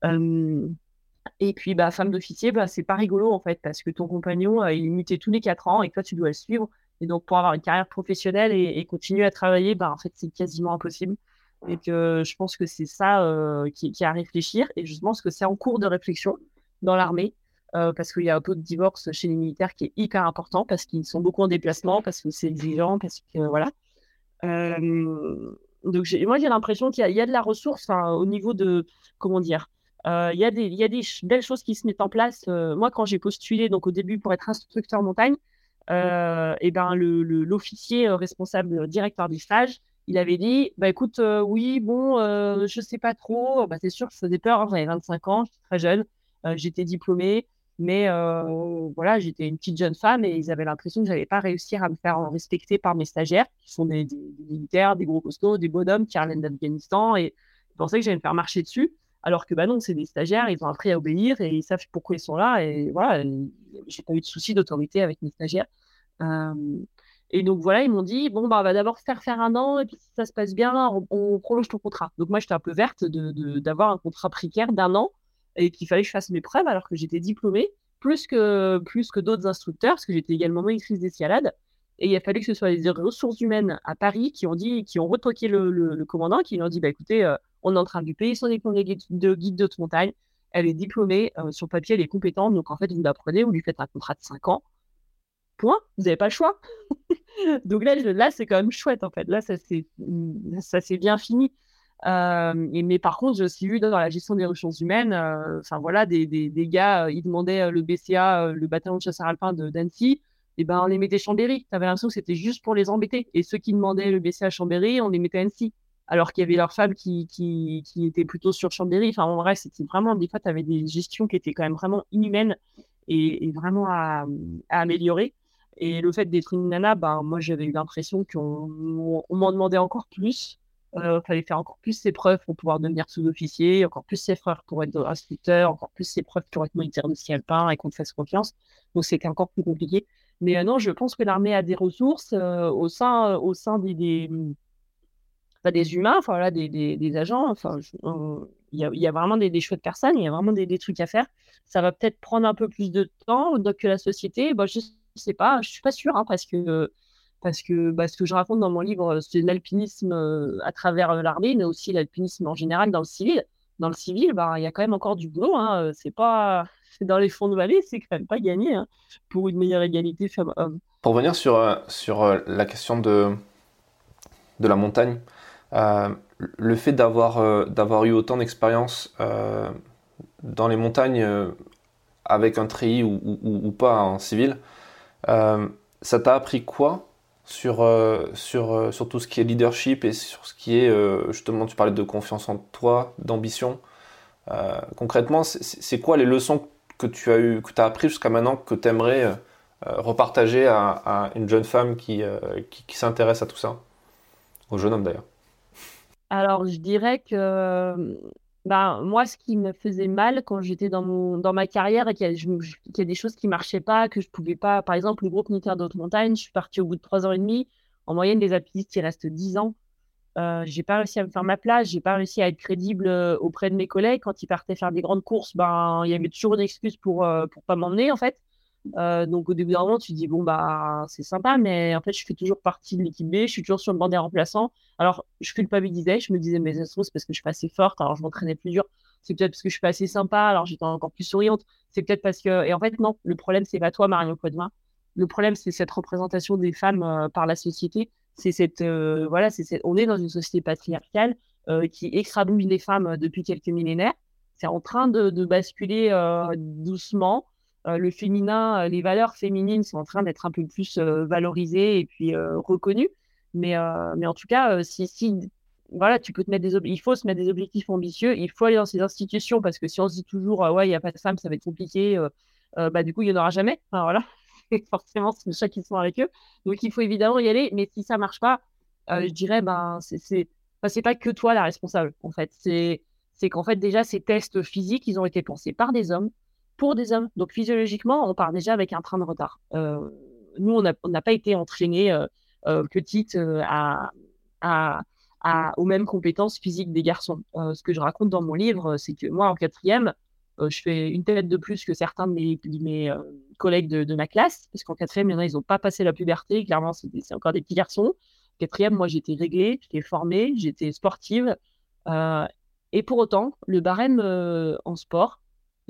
Euh, et puis, bah, femme d'officier, bah, c'est pas rigolo en fait, parce que ton compagnon, il est muté tous les quatre ans et toi, tu dois le suivre. Et donc, pour avoir une carrière professionnelle et, continuer à travailler, bah, en fait, c'est quasiment impossible. Et que je pense que c'est ça euh, qui, qui, a à réfléchir. Et je pense que c'est en cours de réflexion dans l'armée. parce qu'il y a un peu de divorce chez les militaires qui est hyper important, parce qu'ils sont beaucoup en déplacement, parce que c'est exigeant, parce que voilà. Euh, donc moi j'ai l'impression qu'il y, a de la ressource au niveau de comment dire. Euh, il y, a des, y a des belles choses qui se mettent en place. Euh, moi, quand j'ai postulé, donc au début pour être instructeur montagne, et ben l'officier responsable directeur des stages, il avait dit bah écoute, oui, bon, je sais pas trop. Bah, c'est sûr que ça faisait peur. Hein, j'avais 25 ans, j'étais très jeune, j'étais diplômée. Mais euh, voilà, j'étais une petite jeune femme et ils avaient l'impression que je n'allais pas réussir à me faire respecter par mes stagiaires, qui sont des, militaires, des gros costauds, des bonhommes qui reviennent d'Afghanistan. Et ils pensaient que j'allais me faire marcher dessus. Alors que bah non, c'est des stagiaires, ils ont appris à obéir et ils savent pourquoi ils sont là. Et voilà, j'ai pas eu de souci d'autorité avec mes stagiaires. Euh, et donc voilà, ils m'ont dit bon bah on va d'abord faire faire un an et puis si ça se passe bien, on, prolonge ton contrat. Donc moi j'étais un peu verte d'avoir un contrat précaire d'un an et qu'il fallait que je fasse mes preuves alors que j'étais diplômée, plus que, plus que d'autres instructeurs, parce que j'étais également maîtrise d'escalade. Et il a fallu que ce soit les ressources humaines à Paris qui ont dit, qui ont retoqué le, commandant, qui lui ont dit, bah écoutez, euh, on est en train de lui payer son diplôme de guide de, guide de montagne. Elle est diplômée, euh, sur papier, elle est compétente. Donc en fait, vous l'apprenez, vous lui faites un contrat de 5 ans. Vous n'avez pas le choix. donc là, là c'est quand même chouette en fait. Là, ça s'est bien fini. Euh, mais par contre, j'ai aussi vu dans la gestion des ressources humaines, euh, enfin voilà, des, des, gars, euh, ils demandaient le BCA, le bataillon de chasseurs alpins d'Annecy, et ben on les mettait Chambéry. Tu avais l'impression que c'était juste pour les embêter. Et ceux qui demandaient le BCA Chambéry, on les mettait à Annecy. Alors qu'il y avait leurs femmes qui, qui, qui étaient plutôt sur Chambéry. Enfin, en vrai, c'était vraiment, des fois, tu avais des gestions qui étaient quand même vraiment inhumaines et, vraiment à, améliorer. Et le fait d'être une nana, ben, moi, j'avais eu l'impression qu'on on, m'en demandait encore plus. Il euh, fallait faire encore plus ses preuves pour pouvoir devenir sous-officier, encore plus ses preuves pour être instructeur, encore plus ses preuves pour être militaire de ski alpin et qu'on te fasse confiance. Donc c'était encore plus compliqué. Mais euh, non, je pense que l'armée a des ressources euh, au sein, au sein des, des, des humains, enfin là, des, des, des agents. Enfin, il y, a, y, a, vraiment des, des chouettes personnes, il y a vraiment des, trucs à faire. Ça va peut-être prendre un peu plus de temps que la société. Bon, je sais pas, je suis pas sûre, hein, parce que parce que bah, ce que je raconte dans mon livre, c'est l'alpinisme à travers l'armée, mais aussi l'alpinisme en général dans le civil. Dans le civil, bah, il y a quand même encore du boulot. Hein. C'est pas dans les fonds de vallée, c'est quand même pas gagné hein, pour une meilleure égalité femmes-hommes. Pour revenir sur, sur la question de, de la montagne, le fait d'avoir eu autant d'expérience dans les montagnes avec un treillis ou, ou, pas en civil, ça t'a appris quoi sur, euh, sur, euh, sur tout ce qui est leadership et sur ce qui est, euh, justement, tu parlais de confiance en toi, d'ambition. concrètement, c'est quoi les leçons que tu as, eu, que as appris jusqu'à maintenant que tu aimerais repartager à, une jeune femme qui, qui, s'intéresse à tout ça? Au jeune homme d'ailleurs. Alors, je dirais que ben, moi, ce qui me faisait mal quand j'étais dans, dans ma carrière et qu'il y, a des choses qui marchaient pas, que je pouvais pas, par exemple, le groupe militaire de montagne, je suis partie au bout de trois ans et demi. En moyenne, les alpinistes, ils restent dix ans. Euh, j'ai pas réussi à me faire ma place, j'ai pas réussi à être crédible euh, auprès de mes collègues. Quand ils partaient faire des grandes courses, ben, il y avait toujours une excuse pour, euh, pour pas m'emmener, en fait. Euh, donc au début d'un moment, tu dis bon bah c'est sympa, mais en fait je fais toujours partie de l'équipe B, je suis toujours sur le banc des remplaçants. Alors je culpabilisais, je me disais mais ça se c'est parce que je suis pas assez forte, alors je m'entraînais plus dur. C'est peut-être parce que je suis pas assez sympa, alors j'étais encore plus souriante. C'est peut-être parce que et en fait non, le problème c'est pas toi Marion Poidevin. Le problème c'est cette représentation des femmes euh, par la société. C'est cette euh, voilà, c'est on est dans une société patriarcale qui écrabouille les femmes depuis quelques millénaires. C'est en train de basculer doucement. Euh, le féminin, euh, les valeurs féminines sont en train d'être un peu plus euh, valorisées et puis reconnues. Mais, mais en tout cas, si, voilà, tu peux te mettre des il faut se mettre des objectifs ambitieux, il faut aller dans ces institutions parce que si on se dit toujours ouais, il n'y a pas de femmes, ça va être compliqué, bah du coup, il n'y en aura jamais. Voilà. Forcément, c'est chat qui sont avec eux. Donc il faut évidemment y aller, mais si ça marche pas, je dirais ben c'est pas que toi la responsable en fait, c'est qu'en fait déjà ces tests physiques, ils ont été pensés par des hommes pour des hommes. Donc physiologiquement, on part déjà avec un train de retard. Euh, nous, on n'a pas été entraînés euh, euh, petites à, à, aux mêmes compétences physiques des garçons. ce que je raconte dans mon livre, c'est que moi, en quatrième, je fais une tête de plus que certains de mes, mes collègues de, ma classe, parce qu'en quatrième, il y en a, ils n'ont pas passé la puberté. Clairement, c'est encore des petits garçons. Quatrième, moi, j'étais réglée, j'étais formée, j'étais sportive. et pour autant, le barème en sport,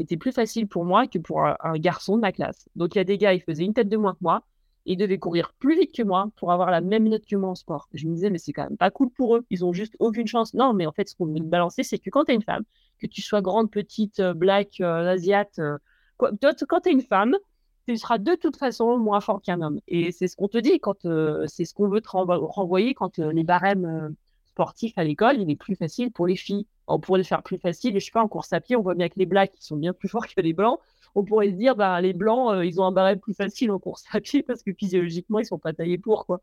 était plus facile pour moi que pour un, garçon de ma classe. Donc il y a des gars, ils faisaient une tête de moins que moi, et ils devaient courir plus vite que moi pour avoir la même note que moi en sport. Je me disais, mais c'est quand même pas cool pour eux, ils ont juste aucune chance. Non, mais en fait, ce qu'on veut balancer, c'est que quand tu es une femme, que tu sois grande, petite, euh, black, euh, asiate, euh, quoi, quand tu es une femme, tu seras de toute façon moins fort qu'un homme. Et c'est ce qu'on te dit quand c'est ce qu'on veut te renvoyer quand les barèmes sportifs à l'école, il est plus facile pour les filles on pourrait le faire plus facile. Et je sais pas, en course à pied, on voit bien que les blacks qui sont bien plus forts que les blancs. On pourrait se dire, bah, les blancs, euh, ils ont un barème plus facile en course à pied parce que physiologiquement, ils sont pas taillés pour, quoi.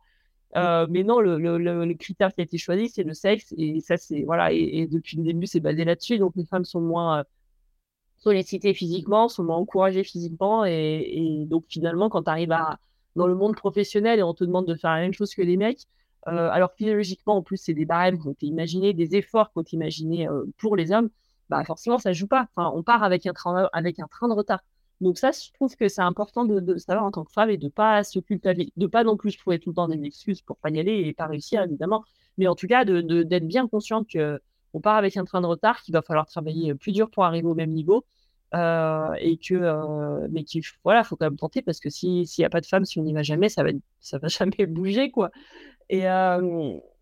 Euh, mais non, le, critère qui a été choisi, c'est le sexe. Et ça, c'est, voilà. Et, depuis le début, c'est basé là-dessus. Donc, les femmes sont moins euh, sollicitées physiquement, sont moins encouragées physiquement. Et, donc, finalement, quand tu arrives à, dans le monde professionnel et on te demande de faire la même chose que les mecs, euh, alors physiologiquement, en plus, c'est des barèmes qui ont été imaginés, des efforts qui ont été imaginés euh, pour les hommes. Bah forcément, ça joue pas. On part avec un train, avec un train de retard. Donc ça, je trouve que c'est important de, savoir en tant que femme et de pas se culpabiliser, de pas non plus trouver tout le temps des excuses pour pas y aller et pas réussir évidemment, mais en tout cas de, d'être bien consciente que on part avec un train de retard, qu'il va falloir travailler plus dur pour arriver au même niveau. Euh, et que mais qu'il voilà faut quand même tenter parce que si s'il n'y a pas de femme si on n'y va jamais ça va ça va jamais bouger quoi et,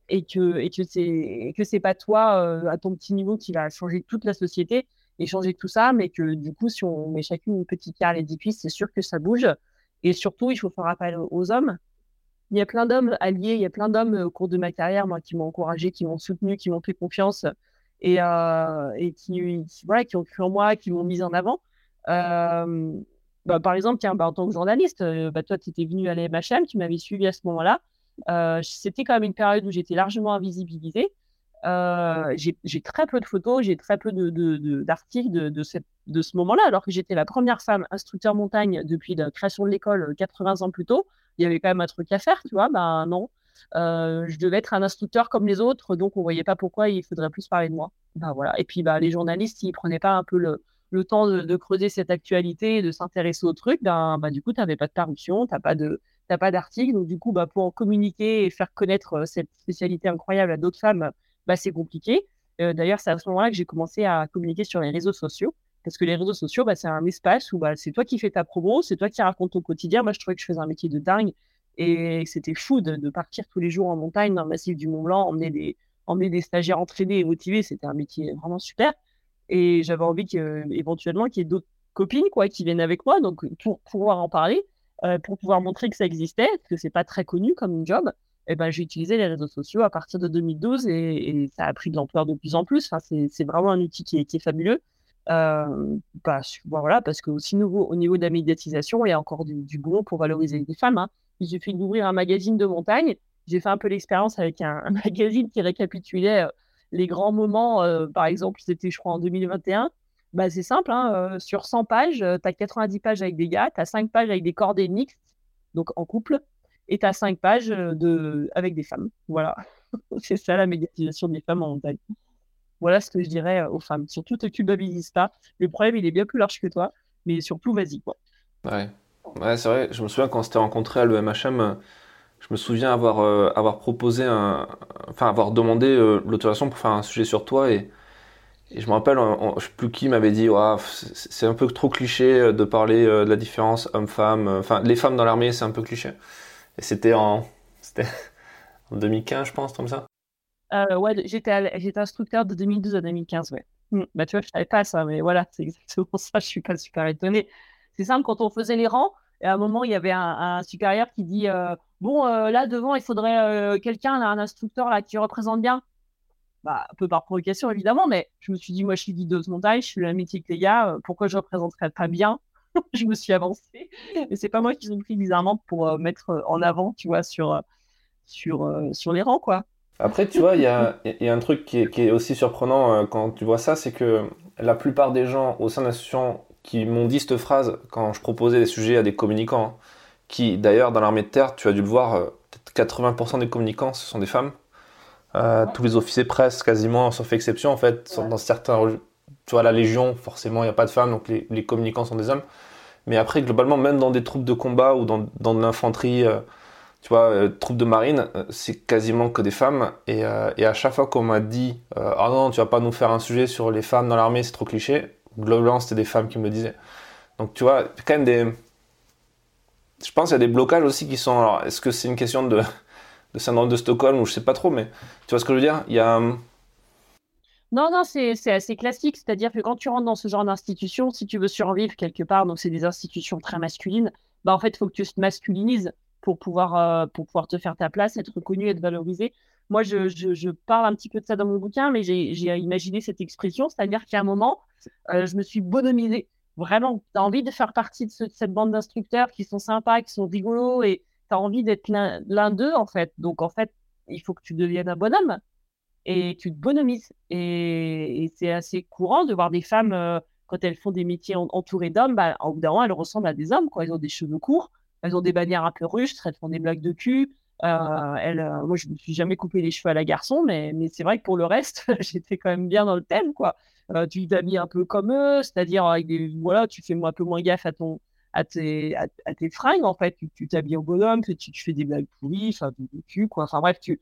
et que, et que c'est que c'est pas toi à ton petit niveau qui va changer toute la société et changer tout ça, mais que du coup, si on met chacune une petite pierre à l'édifice, c'est sûr que ça bouge. Et surtout, il faut faire appel aux hommes. Il y a plein d'hommes alliés, il y a plein d'hommes au cours de ma carrière, moi, qui m'ont encouragé, qui m'ont soutenu, qui m'ont fait confiance et, euh, et qui, voilà, qui ont cru en moi, qui m'ont mis en avant. Euh, bah, par exemple, tiens, bah, en tant que journaliste, bah, toi, tu étais venu à l'MHM, tu m'avais suivi à ce moment-là. Euh, c'était quand même une période où j'étais largement invisibilisée. Euh, j'ai très peu de photos, j'ai très peu d'articles de, ce moment-là, alors que j'étais la première femme instructeur montagne depuis la création de l'école 80 euh, ans plus tôt. Il y avait quand même un truc à faire, tu vois. Ben non, je devais être un instructeur comme les autres, donc on voyait pas pourquoi il faudrait plus parler de moi. Ben voilà. Et puis ben, les journalistes, ils prenaient pas un peu le, temps de, creuser cette actualité, de s'intéresser au truc, ben, ben, du coup, tu n'avais pas de parution, tu pas de, t'as pas d'articles. Donc, du coup, bah, pour en communiquer et faire connaître cette spécialité incroyable à d'autres femmes, bah, c'est compliqué. D'ailleurs, c'est à ce moment-là que j'ai commencé à communiquer sur les réseaux sociaux. Parce que les réseaux sociaux, bah, c'est un espace où bah, c'est toi qui fais ta promo, c'est toi qui racontes ton quotidien. Moi, je trouvais que je faisais un métier de dingue et c'était fou de, partir tous les jours en montagne dans le massif du Mont Blanc, emmener des, emmener des stagiaires entraînés et motivés. C'était un métier vraiment super. Et j'avais envie éventuellement qu'il y ait d'autres copines quoi, qui viennent avec moi, donc pour pouvoir en parler, euh, pour pouvoir montrer que ça existait, que c'est pas très connu comme job. Et eh ben, j'ai utilisé les réseaux sociaux à partir de 2012 et, ça a pris de l'ampleur de plus en plus. C'est vraiment un outil qui est, qui fabuleux. Euh, voilà, parce que aussi nouveau, au niveau de la médiatisation, il y a encore du, du boulot pour valoriser les femmes. Hein. Il suffit d'ouvrir un magazine de montagne. J'ai fait un peu l'expérience avec un, magazine qui récapitulait euh, les grands moments. Par exemple, c'était, je crois, en 2021. Bah, c'est simple, hein, euh, sur 100 pages, tu as 90 pages avec des gars, tu as 5 pages avec des cordées mixtes, donc en couple, et tu as 5 pages de... avec des femmes. Voilà. c'est ça la médiatisation des femmes en montagne. Voilà ce que je dirais aux femmes. Surtout, te culpabilise pas. Le problème, il est bien plus large que toi, mais surtout, vas-y. Quoi. Ouais. C'est vrai. Je me souviens quand on s'était rencontré à l'EMHM, je me souviens avoir, euh, avoir proposé enfin avoir demandé euh, l'autorisation pour faire un sujet sur toi et, et je me rappelle, je sais plus qui m'avait dit, c'est un peu trop cliché euh, de parler de la différence homme-femme, enfin les femmes dans l'armée c'est un peu cliché. Et c'était en, c'était en 2015 je pense comme ça. ouais, j'étais, j'étais instructeur de 2012 à 2015, ouais. Hmm. Bah tu vois, je savais pas ça, mais voilà, c'est exactement ça. Je suis pas super étonné. C'est simple, quand on faisait les rangs, et à un moment, il y avait un, supérieur qui dit euh, Bon, euh, là, devant, il faudrait euh, quelqu'un, un instructeur là, qui représente bien. Bah, un peu par provocation, évidemment, mais je me suis dit Moi, je suis guideuse montagne, je suis même métier que les gars, pourquoi je ne représenterais pas bien? Je me suis avancée. Mais c'est pas moi qui ont pris bizarrement pour mettre en avant, tu vois, sur, sur, sur les rangs, quoi. Après, tu vois, il y a, y a, un truc qui est, aussi surprenant quand tu vois ça, c'est que la plupart des gens au sein de l'association qui m'ont dit cette phrase quand je proposais des sujets à des communicants, hein, qui d'ailleurs dans l'armée de terre, tu as dû le voir, euh, peut-être 80% des communicants, ce sont des femmes. Euh, tous les officiers presse, quasiment, sauf exception, en fait, dans certains... Tu vois, la Légion, forcément, il n'y a pas de femmes, donc les, communicants sont des hommes. Mais après, globalement, même dans des troupes de combat ou dans, dans de l'infanterie, euh, tu vois, troupes de marine, c'est quasiment que des femmes. Et, à chaque fois qu'on m'a dit « Ah non, tu vas pas nous faire un sujet sur les femmes dans l'armée, c'est trop cliché », globalement, c'était des femmes qui me disaient. Donc, tu vois, quand même des. Je pense qu'il y a des blocages aussi qui sont. Alors, est-ce que c'est une question de, de syndrome de Stockholm ou je sais pas trop, mais tu vois ce que je veux dire. Hum, non, non, c'est assez classique. C'est-à-dire que quand tu rentres dans ce genre d'institution, si tu veux survivre quelque part, donc c'est des institutions très masculines, bah en fait, il faut que tu te masculinises pour pouvoir, euh, pour pouvoir te faire ta place, être reconnu, être valorisé. Moi, je, parle un petit peu de ça dans mon bouquin, mais j'ai imaginé cette expression, c'est-à-dire qu'à un moment, euh, je me suis bonomisée. Vraiment, tu as envie de faire partie de, cette bande d'instructeurs qui sont sympas, qui sont rigolos, et as envie d'être l'un d'eux, en fait. Donc, en fait, il faut que tu deviennes un bonhomme et tu te bonomises. Et, c'est assez courant de voir des femmes, euh, quand elles font des métiers entourés d'hommes, bah, au bout d'un moment, elles ressemblent à des hommes. Quoi. Elles ont des cheveux courts, elles ont des bannières un peu rustres, elles font des blagues de cul, euh, elle, euh, moi, je me suis jamais coupé les cheveux à la garçon, mais, mais c'est vrai que pour le reste, j'étais quand même bien dans le thème, quoi. Euh, tu t'habilles un peu comme eux, c'est-à-dire voilà, tu fais un peu moins gaffe à ton, à tes, à, tes fringues, en fait. Tu t'habilles au bonhomme, tu, tu, fais des blagues pourries, enfin, quoi. Enfin, bref, tu,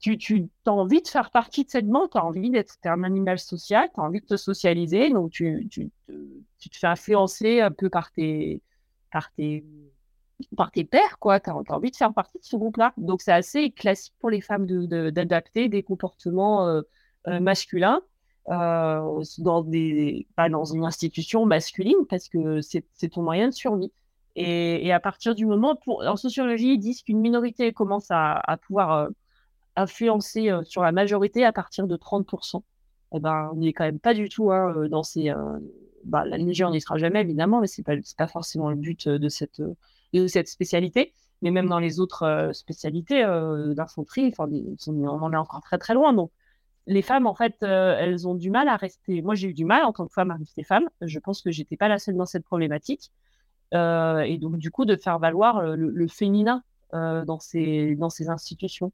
tu, tu as envie de faire partie de cette bande, tu as envie d'être un animal social, tu as envie de te socialiser, donc tu, tu, tu, te fais influencer un peu par tes, par tes, par tes pères, quoi. Tu as, envie de faire partie de ce groupe-là. Donc, c'est assez classique pour les femmes d'adapter de, des comportements euh, euh, masculins euh, dans, une institution masculine parce que c'est ton moyen de survie. Et, à partir du moment, en sociologie, ils disent qu'une minorité commence à, pouvoir influencer sur la majorité à partir de 30%. Et eh ben, on n'est quand même pas du tout hein, dans ces. Bah, la Niger, n'y sera jamais, évidemment, mais ce n'est pas, forcément le but de cette de cette spécialité, mais même dans les autres euh, spécialités euh, d'infanterie, enfin, on en est encore très très loin. Donc, les femmes, en fait, euh, elles ont du mal à rester. Moi, j'ai eu du mal en tant que femme à rester femme. Je pense que j'étais pas la seule dans cette problématique. et donc, du coup, de faire valoir le, féminin dans, ces, dans ces institutions,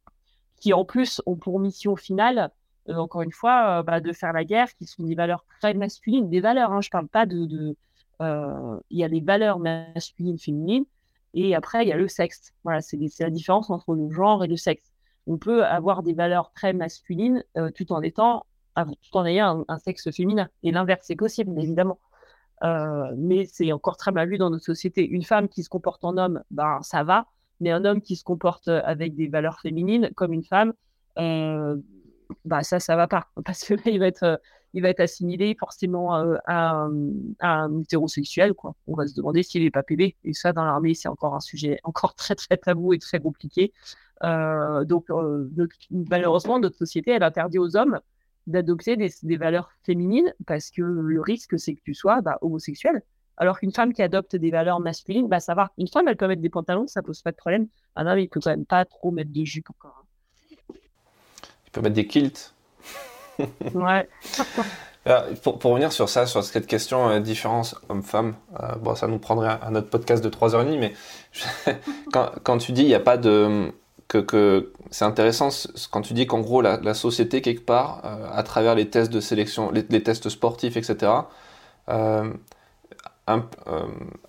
qui en plus ont pour mission finale, encore une fois, bah, de faire la guerre, qui sont des valeurs très masculines, des valeurs. Hein, je parle pas de il y a des valeurs masculines, féminines, Et après, il y a le sexe. Voilà, c'est la différence entre le genre et le sexe. On peut avoir des valeurs très masculines tout en étant, tout en ayant un, sexe féminin. Et l'inverse, c'est possible, évidemment. mais c'est encore très mal vu dans notre société. Une femme qui se comporte en homme, ben, ça va. Mais un homme qui se comporte avec des valeurs féminines, comme une femme, bah ça, ça va pas. Parce que là, il va être, il va être assimilé forcément à, un hétérosexuel. Quoi. On va se demander s'il n'est pas pédé. Et ça, dans l'armée, c'est encore un sujet encore très, très tabou et très compliqué. donc, malheureusement, notre société, elle interdit aux hommes d'adopter des, des, valeurs féminines parce que le risque, c'est que tu sois bah, homosexuel. Alors qu'une femme qui adopte des valeurs masculines, bah, ça va. Une femme, elle peut mettre des pantalons, ça pose pas de problème. Un homme, il peut quand même pas trop mettre de jupe encore. Hein. Il peut mettre des kilts. Ouais. pour, pour, revenir sur ça, sur cette question euh, différence homme-femme, euh, bon, ça nous prendrait un, autre podcast de 3h30, mais quand, quand, tu dis il n'y a pas de. que, que c'est intéressant quand tu dis qu'en gros, la, société, quelque part, euh, à travers les tests de sélection, les, tests sportifs, etc.,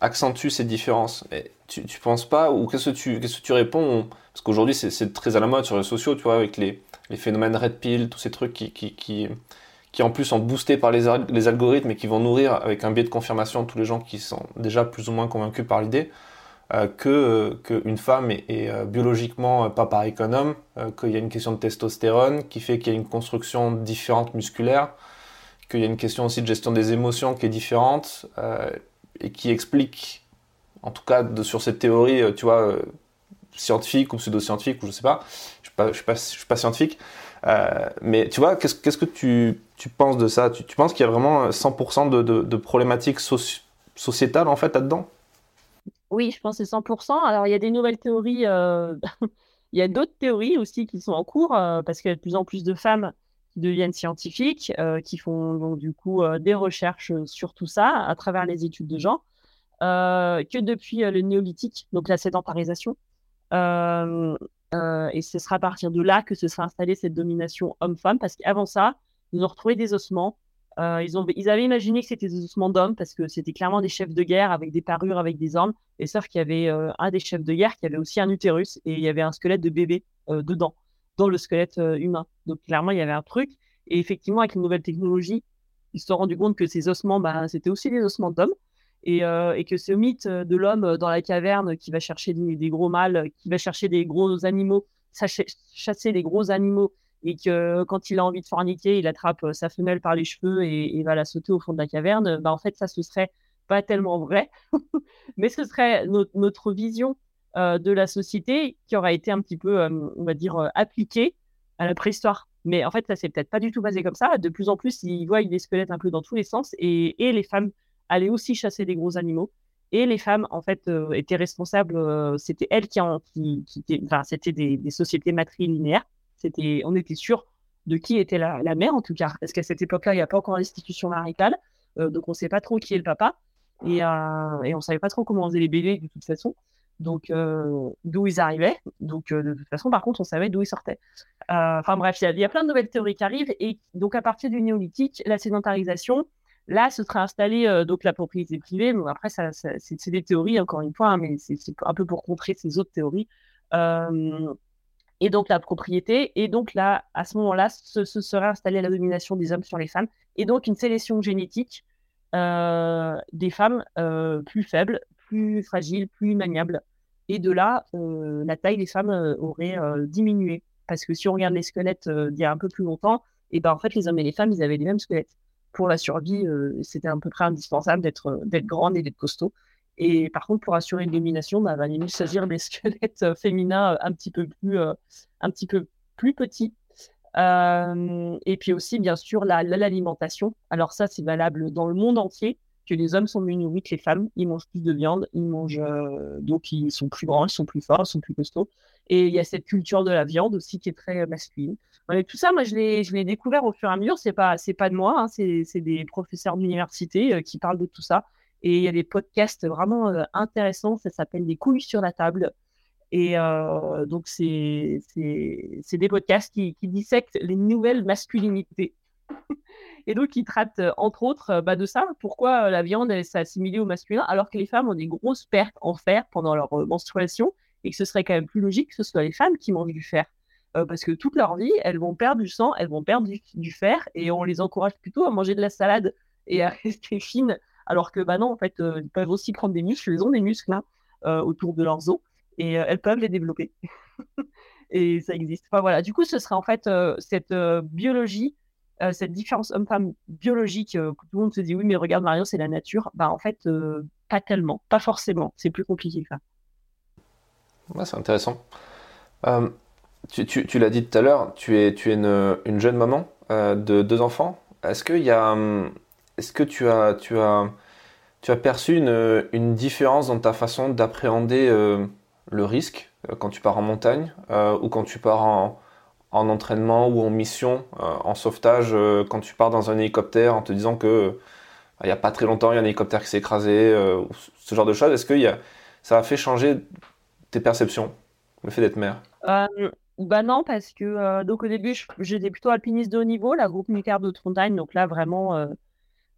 accentue ces différences. Tu, tu penses pas, ou qu'est-ce que tu, qu'est-ce que tu réponds Parce qu'aujourd'hui, c'est très à la mode sur les sociaux, tu vois, avec les, les phénomènes red pill, tous ces trucs qui, qui, qui, qui en plus sont boostés par les, les, algorithmes et qui vont nourrir avec un biais de confirmation tous les gens qui sont déjà plus ou moins convaincus par l'idée euh, que qu'une femme est, euh, biologiquement pas pareil qu'un homme, euh, qu'il y a une question de testostérone qui fait qu'il y a une construction différente musculaire, qu'il y a une question aussi de gestion des émotions qui est différente et qui explique, en tout cas sur cette théorie, tu vois, scientifique ou pseudo-scientifique, ou je sais pas, je suis, suis, pas scientifique, euh, mais tu vois, qu'est-ce qu'est-ce que tu, tu, penses de ça? Tu, penses qu'il y a vraiment 100% de, de, de, problématiques sociétales en fait là-dedans? Oui, je pense que c'est 100%. Alors il y a des nouvelles théories, euh... il y a d'autres théories aussi qui sont en cours euh, parce qu'il y a de plus en plus de femmes deviennent scientifiques, euh, qui font donc, du coup des recherches sur tout ça à travers les études de genre. que depuis le néolithique, donc la sédentarisation, euh, euh, et ce sera à partir de là que se sera installée cette domination homme-femme, parce qu'avant ça, ils ont retrouvé des ossements. Euh, ils, ont, ils avaient imaginé que c'était des ossements d'hommes, parce que c'était clairement des chefs de guerre avec des parures, avec des armes. Et sauf qu'il y avait un des chefs de guerre qui avait aussi un utérus, et il y avait un squelette de bébé dedans, dans le squelette humain. Donc clairement, il y avait un truc. Et effectivement, avec une nouvelle technologie, ils se sont rendus compte que ces ossements, bah, c'était aussi des ossements d'hommes. Euh, et, que ce mythe de l'homme dans la caverne qui va chercher des, gros mâles, qui va chercher des gros animaux, chasser des gros animaux, et que quand il a envie de forniquer, il attrape euh, sa femelle par les cheveux et, va la sauter au fond de la caverne, bah en fait, ça, ce serait pas tellement vrai, mais ce serait notre vision euh, de la société qui aurait été un petit peu, on va dire, appliquée à la préhistoire. Mais en fait, ça s'est peut-être pas du tout basé comme ça. De plus en plus, ils voient des squelettes un peu dans tous les sens et, et les femmes allaient aussi chasser des gros animaux. Et les femmes, en fait, euh, étaient responsables. Euh, c'était elles qui, en, qui, qui enfin, c'était des, sociétés matrilinéaires. C'était, on était sûr de qui était la, mère, en tout cas, parce qu'à cette époque-là, il n'y a pas encore l'institution maritale, euh, donc on ne sait pas trop qui est le papa, et, et on ne savait pas trop comment on faisait les bébés de toute façon. Donc, d'où ils arrivaient. Donc, de toute façon, par contre, on savait d'où ils sortaient. Enfin, bref, il y, a plein de nouvelles théories qui arrivent. Et donc, à partir du néolithique, la sédentarisation, Là, ce sera installé euh, donc la propriété privée. Après, ça, c'est des théories, encore une fois, hein, mais c'est un peu pour contrer ces autres théories. Euh, et donc la propriété. Et donc là, à ce moment-là, ce, sera installé la domination des hommes sur les femmes. Et donc une sélection génétique euh, des femmes plus faibles, plus fragiles, plus maniables. Et de là, la taille des femmes aurait diminué. Parce que si on regarde les squelettes d'il y a un peu plus longtemps, et ben en fait, les hommes et les femmes, ils avaient les mêmes squelettes pour la survie, euh, c'était à peu près indispensable d'être euh, grande et d'être costaud. Et par contre, pour assurer une domination, bah, il va mieux s'agir des squelettes euh, féminins un petit peu plus, un petit peu plus petits. et puis aussi, bien sûr, l'alimentation. Alors ça, c'est valable dans le monde entier, que les hommes sont mieux nourris que les femmes. Ils mangent plus de viande, ils mangent donc ils sont plus grands, ils sont plus forts, ils sont plus costauds. Et il y a cette culture de la viande aussi qui est très masculine. tout ça, moi, je l'ai découvert au fur et à mesure. C'est pas, pas de moi, hein, c'est des professeurs d'université euh, qui parlent de tout ça. Et il y a des podcasts vraiment euh, intéressants. Ça s'appelle Des couilles sur la table. Et euh, donc, c'est des podcasts qui, qui, dissectent les nouvelles masculinités. Et donc, ils traitent entre autres bah, de ça. Pourquoi la viande s'est assimilée au masculin alors que les femmes ont des grosses pertes en fer pendant leur menstruation et que ce serait quand même plus logique que ce soit les femmes qui mangent du fer. parce que toute leur vie, elles vont perdre du sang, elles vont perdre du, fer et on les encourage plutôt à manger de la salade et à rester fines. Alors que, bah non, en fait, ils peuvent aussi prendre des muscles, ils ont des muscles hein, autour de leurs os et elles peuvent les développer. et ça existe. Enfin, voilà. Du coup, ce serait en fait cette biologie euh, cette différence homme-femme biologique, euh, tout le monde se dit oui, mais regarde Marion, c'est la nature. Bah en fait, euh, pas tellement, pas forcément. C'est plus compliqué que ça. Ouais, c'est intéressant. tu, l'as dit tout à l'heure, tu es, tu es une, une jeune maman de deux enfants. Est-ce que, y a, est-ce que tu, as, tu, as, tu as perçu une différence dans ta façon d'appréhender le risque quand tu pars en montagne ou quand tu pars en, en entraînement ou en mission, euh, en sauvetage, euh, quand tu pars dans un hélicoptère en te disant que euh, il n'y a pas très longtemps, il y a un hélicoptère qui s'est écrasé, ce genre de choses. Est-ce que ça a fait changer tes perceptions, le fait d'être mère Bah non, parce que donc au début, j'étais plutôt alpiniste de haut niveau, la groupe militaire de montagne. Donc là, vraiment,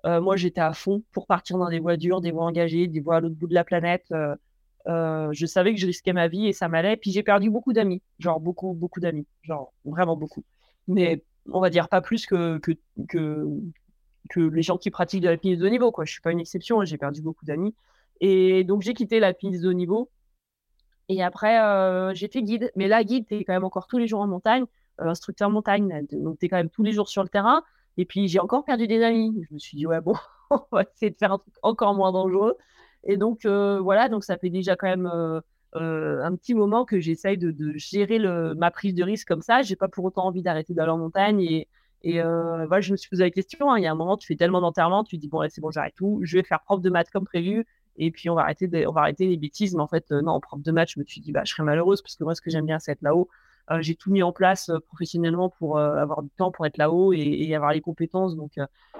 moi, j'étais à fond pour partir dans des voies dures, des voies engagées, des voies à l'autre bout de la planète. Euh, je savais que je risquais ma vie et ça m'allait. Puis j'ai perdu beaucoup d'amis, genre beaucoup, beaucoup d'amis, genre vraiment beaucoup. Mais on va dire pas plus que, que, que, les gens qui pratiquent de la de haut niveau. Quoi. Je suis pas une exception, j'ai perdu beaucoup d'amis. Et donc j'ai quitté la piste de niveau. Et après, euh, j'ai fait guide. Mais là, guide, tu es quand même encore tous les jours en montagne, euh, instructeur montagne, donc tu es quand même tous les jours sur le terrain. Et puis j'ai encore perdu des amis. Je me suis dit, ouais, bon, on va essayer de faire un truc encore moins dangereux. Et donc, euh, voilà, donc ça fait déjà quand même euh, euh, un petit moment que j'essaye de, gérer le, ma prise de risque comme ça. J'ai pas pour autant envie d'arrêter d'aller en montagne. Et, voilà, je me suis posé la question. Hein. il y a un moment, tu fais tellement d'enterrement, tu dis, bon, c'est bon, j'arrête tout. Je vais faire prof de maths comme prévu. Et puis, on va arrêter, on va arrêter les bêtises. Mais en fait, non, en prof de maths, je me suis dit, bah, je serais malheureuse parce que moi, ce que j'aime bien, c'est être là-haut. J'ai tout mis en place professionnellement pour avoir du temps pour être là-haut et, avoir les compétences. Donc,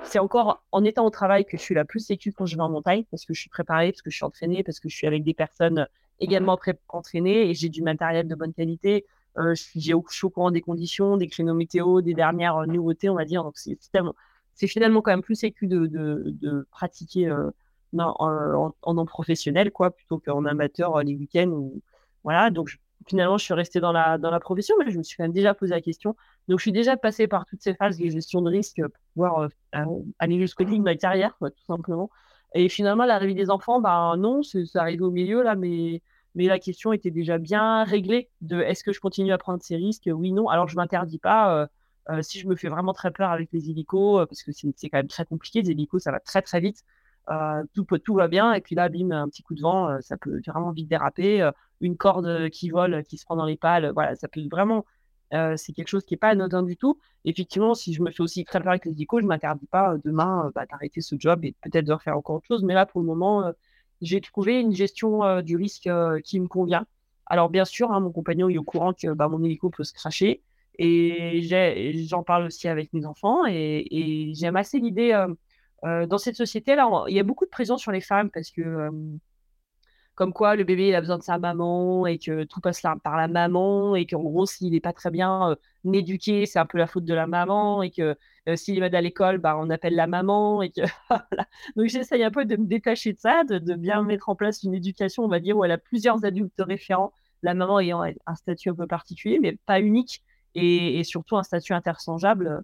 c'est encore en étant au travail que je suis la plus sécure quand je vais en montagne parce que je suis préparée, parce que je suis entraînée, parce que je suis avec des personnes également entraînées et j'ai du matériel de bonne qualité. je, suis, au courant des conditions, des créneaux météo, des dernières nouveautés, on va dire. Donc, c'est finalement quand même plus sécu de, de, pratiquer en, en, en, professionnel, quoi, plutôt qu'en amateur les week-ends. Ou... Voilà, donc finalement, je suis restée dans la, dans la profession, mais je me suis quand même déjà posé la question. Donc, je suis déjà passée par toutes ces phases de gestion de risque pour pouvoir euh, aller jusqu'au bout de ma carrière, tout simplement. Et finalement, l'arrivée des enfants, bah, non, ça arrive au milieu, là, mais, mais la question était déjà bien réglée de est-ce que je continue à prendre ces risques? Oui, non. Alors, je ne m'interdis pas. Euh, euh, si je me fais vraiment très peur avec les hélicos, parce que c'est quand même très compliqué, les hélicos, ça va très très vite. Euh, tout, va bien, et puis là, bim, un petit coup de vent, euh, ça peut vraiment vite déraper. Euh, une corde qui vole, qui se prend dans les pales, voilà, ça peut vraiment. c'est quelque chose qui n'est pas anodin du tout. Effectivement, si je me fais aussi très avec les échos, je ne m'interdis pas demain bah, d'arrêter ce job et peut-être de refaire encore autre chose. Mais là, pour le moment, j'ai trouvé une gestion du risque qui me convient. Alors, bien sûr, hein, mon compagnon est au courant que bah, mon hélico peut se cracher. Et j'en parle aussi avec mes enfants. Et, et j'aime assez l'idée dans cette société-là, il y a beaucoup de pression sur les femmes parce que, euh, comme quoi, le bébé a besoin de sa maman et que tout passe par la maman et qu'en gros, s'il n'est pas très bien euh, éduqué, c'est un peu la faute de la maman et que s'il est mal à l'école, bah, on appelle la maman Donc j'essaye un peu de me détacher de ça, de, bien mettre en place une éducation, on va dire, où elle a plusieurs adultes référents, la maman ayant un statut un peu particulier, mais pas unique et surtout un statut interchangeable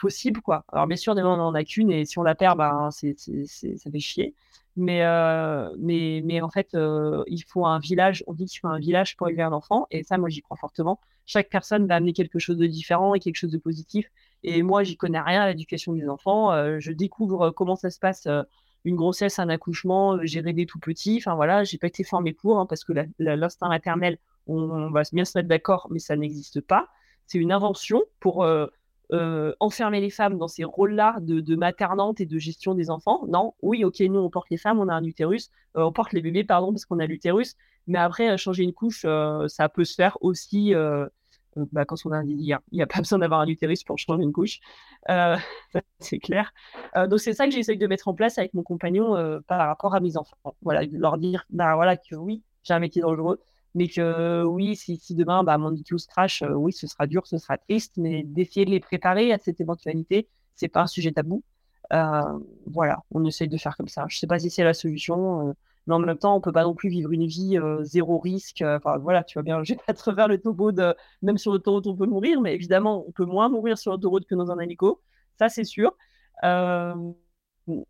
possible, quoi. Alors, bien sûr, des on n'en a qu'une, et si on la perd, ben, c'est, ça fait chier. Mais, euh, mais, mais en fait, euh, il faut un village, on dit qu'il faut un village pour élever un enfant, et ça, moi, j'y crois fortement. Chaque personne va amener quelque chose de différent et quelque chose de positif. Et moi, j'y connais rien à l'éducation des enfants. Euh, je découvre comment ça se passe une grossesse, un accouchement, gérer des tout petits. Enfin voilà, j'ai pas été formée pour, hein, parce que l'instinct maternel, on, va bien se mettre d'accord, mais ça n'existe pas. C'est une invention pour enfermer les femmes dans ces rôles-là de, de, maternante et de gestion des enfants? Non, oui, ok, nous on porte les femmes, on a un utérus, euh, on porte les bébés, pardon, parce qu'on a l'utérus. Mais après, euh, changer une couche, ça peut se faire aussi bah, quand on a un. Il n'y a pas besoin d'avoir un utérus pour changer une couche. c'est clair. donc c'est ça que j'essaye de mettre en place avec mon compagnon par rapport à mes enfants. Voilà, leur dire bah, voilà, que oui, j'ai un métier dangereux. Mais que oui, si, demain, bah, mon se crash, oui, ce sera dur, ce sera triste, mais d'essayer de les préparer à cette éventualité, c'est pas un sujet tabou. voilà, on essaye de faire comme ça. Je sais pas si c'est la solution mais en même temps, on peut pas non plus vivre une vie zéro risque. Enfin, voilà, tu vois bien, j'ai pas travers le topo de même sur l'autoroute, on peut mourir, mais évidemment, on peut moins mourir sur l'autoroute que dans un hélico, ça c'est sûr.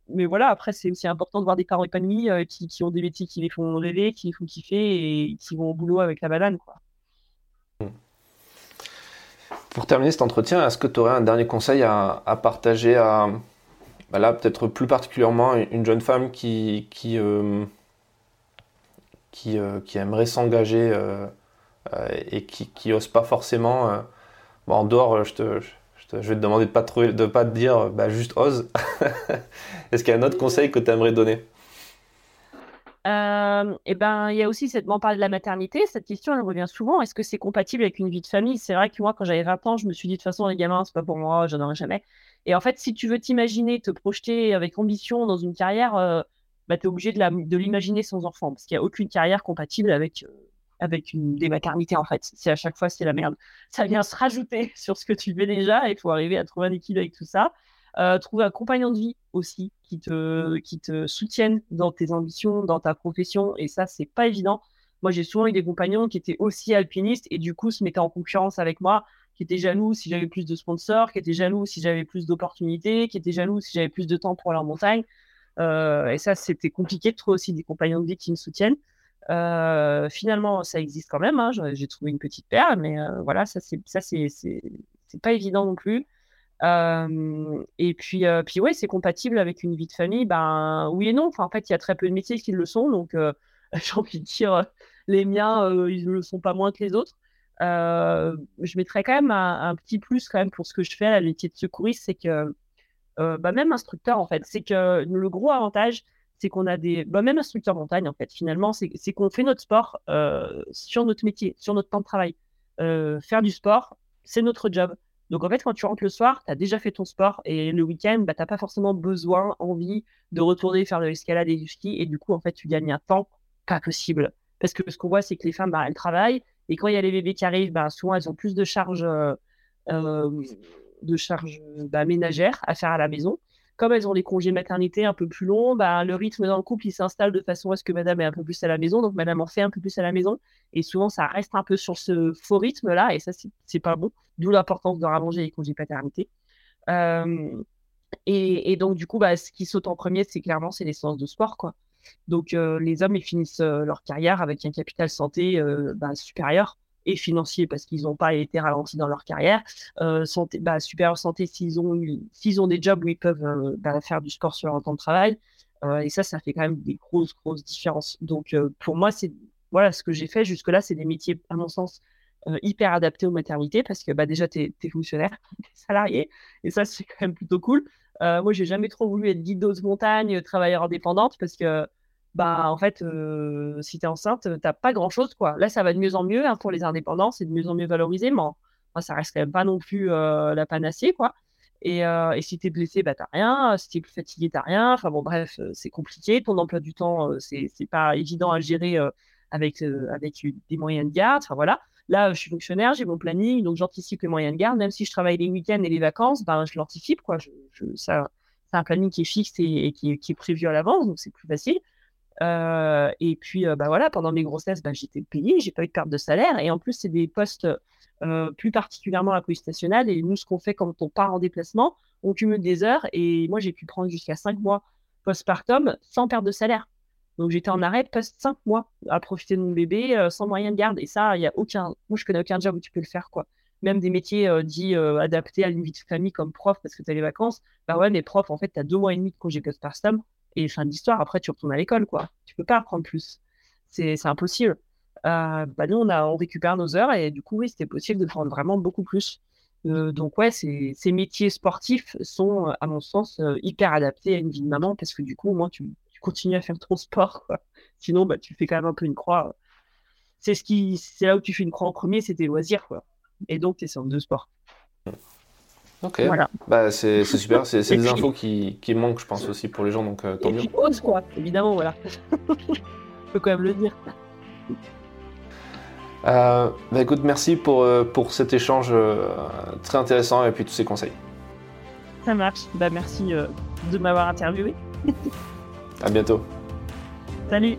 Mais voilà, après, c'est aussi important de voir des parents épanouis qui, qui, ont des métiers qui les font rêver, qui les font kiffer et qui vont au boulot avec la banane, quoi. Pour terminer cet entretien, est-ce que tu aurais un dernier conseil à, à partager à, bah là, peut-être plus particulièrement, une jeune femme qui, qui, qui, euh, qui aimerait s'engager euh, euh, et qui, qui ose pas forcément. en dehors, je, te, je, vais te demander de pas te, de pas te dire bah, juste ose. Est-ce qu'il y a un autre conseil que tu aimerais donner? Euh, et ben, il y a aussi cette, on parle de la maternité, cette question elle revient souvent. Est-ce que c'est compatible avec une vie de famille? C'est vrai que moi, quand j'avais 20 ans, je me suis dit de toute façon, les gamins, c'est pas pour moi, j'en aurai jamais. Et en fait, si tu veux t'imaginer, te projeter avec ambition dans une carrière, bah, tu es obligé de l'imaginer sans enfant, parce qu'il n'y a aucune carrière compatible avec, euh, avec une, des maternités, en fait. C'est à chaque fois, c'est la merde. Ça vient se rajouter sur ce que tu fais déjà, il faut arriver à trouver un équilibre avec tout ça. Euh, trouver un compagnon de vie aussi qui te, qui te soutienne dans tes ambitions, dans ta profession, et ça, c'est pas évident. Moi, j'ai souvent eu des compagnons qui étaient aussi alpinistes et du coup se mettaient en concurrence avec moi, qui étaient jaloux si j'avais plus de sponsors, qui étaient jaloux si j'avais plus d'opportunités, qui étaient jaloux si j'avais plus de temps pour leur montagne. Euh, et ça, c'était compliqué de trouver aussi des compagnons de vie qui me soutiennent. Euh, finalement, ça existe quand même. Hein. J'ai trouvé une petite paire, mais euh, voilà, ça c'est pas évident non plus. et puis puis ouais, c'est compatible avec une vie de famille. Ben oui et non. En fait, il y a très peu de métiers qui le sont, donc j'ai envie de dire les miens, ils ne le sont pas moins que les autres. je mettrais quand même un, petit plus quand même pour ce que je fais à la métier de secouriste, c'est que euh, bah, même instructeur en fait. C'est que le gros avantage, c'est qu'on a des, bah, même instructeur montagne en fait. Finalement, c'est qu'on fait notre sport euh, sur notre métier, sur notre temps de travail. Euh, faire du sport, c'est notre job. Donc en fait, quand tu rentres le soir, tu as déjà fait ton sport et le week-end, bah, tu n'as pas forcément besoin, envie de retourner faire de l'escalade et du ski. Et du coup, en fait, tu gagnes un temps pas possible. Parce que ce qu'on voit, c'est que les femmes, bah, elles travaillent. Et quand il y a les bébés qui arrivent, bah, souvent, elles ont plus de charges de charges bah, ménagères à faire à la maison. Comme elles ont des congés maternité un peu plus longs, bah, le rythme dans le couple il s'installe de façon à ce que madame est un peu plus à la maison, donc madame en fait un peu plus à la maison. Et souvent, ça reste un peu sur ce faux rythme-là, et ça, c'est pas bon. D'où l'importance de rallonger les congés paternité. Euh, et, donc, du coup, bah, ce qui saute en premier, c'est clairement les séances de sport. quoi. Donc, euh, les hommes, ils finissent euh, leur carrière avec un capital santé bah, supérieur et financiers parce qu'ils n'ont pas été ralentis dans leur carrière. Euh, santé, bah, super santé s'ils ont, s'ils ont des jobs où ils peuvent euh, bah, faire du sport sur un temps de travail. Euh, et ça, ça fait quand même des grosses, grosses différences. Donc, pour moi, c'est voilà ce que j'ai fait jusque-là, c'est des métiers, à mon sens, hyper adaptés aux maternités parce que bah, déjà, tu es, fonctionnaire, tu es salarié. Et ça, c'est quand même plutôt cool. moi, j'ai jamais trop voulu être guide de montagne, travailleur indépendante parce que bah en fait, si tu es enceinte, t'as pas grand chose quoi. Là, ça va de mieux en mieux hein, pour les indépendants, c'est de mieux en mieux valorisé, mais ça reste quand même pas non plus la panacée quoi. Et, euh, et si tu es blessé, bah t'as rien. Si tu es plus fatigué, t'as rien. Enfin bon, bref, c'est compliqué. Ton emploi du temps, c'est pas évident à gérer avec, avec des moyens de garde. Enfin voilà. Là, je suis fonctionnaire, j'ai mon planning, donc j'anticipe les moyens de garde. Même si je travaille les week-ends et les vacances, ben, je l'anticipe. quoi. Je, c'est un planning qui est fixe et, qui, est prévu à l'avance, donc c'est plus facile. Euh, et puis, euh, bah voilà, pendant mes grossesses, bah, j'étais payée, j'ai pas eu de perte de salaire. Et en plus, c'est des postes euh, plus particulièrement à la police nationale. Et nous, ce qu'on fait quand on part en déplacement, on cumule des heures. Et moi, j'ai pu prendre jusqu'à 5 mois postpartum sans perte de salaire. Donc, j'étais en arrêt post 5 mois à profiter de mon bébé sans moyen de garde. Et ça, il y a aucun. Moi, je connais aucun job où tu peux le faire, quoi. Même des métiers dits adaptés à une vie de famille comme prof parce que tu as les vacances. Bah ouais, mais prof, en fait, tu as deux mois et demi de congé postpartum et fin d'histoire, après tu retournes à l'école, quoi. Tu peux pas apprendre plus. C'est impossible. Euh, bah nous, on, a, on récupère nos heures et du coup, oui, c'était possible de prendre vraiment beaucoup plus. Euh, donc, ouais, ces, métiers sportifs sont, à mon sens, euh, hyper adaptés à une vie de maman parce que du coup, au moins, tu, continues à faire ton sport. Sinon, bah, tu fais quand même un peu une croix. C'est ce là où tu fais une croix en premier, c'est tes loisirs. Quoi. Et donc, tes séances de sport. Ok. Bah, c'est super. C'est des infos qui, qui, manquent, je pense, aussi pour les gens. Donc, euh, tant mieux. quoi. Évidemment, voilà. Je peux quand même le dire. bah écoute, merci pour, pour cet échange très intéressant et puis tous ces conseils. Ça marche. Bah, merci de m'avoir interviewé. à bientôt. Salut.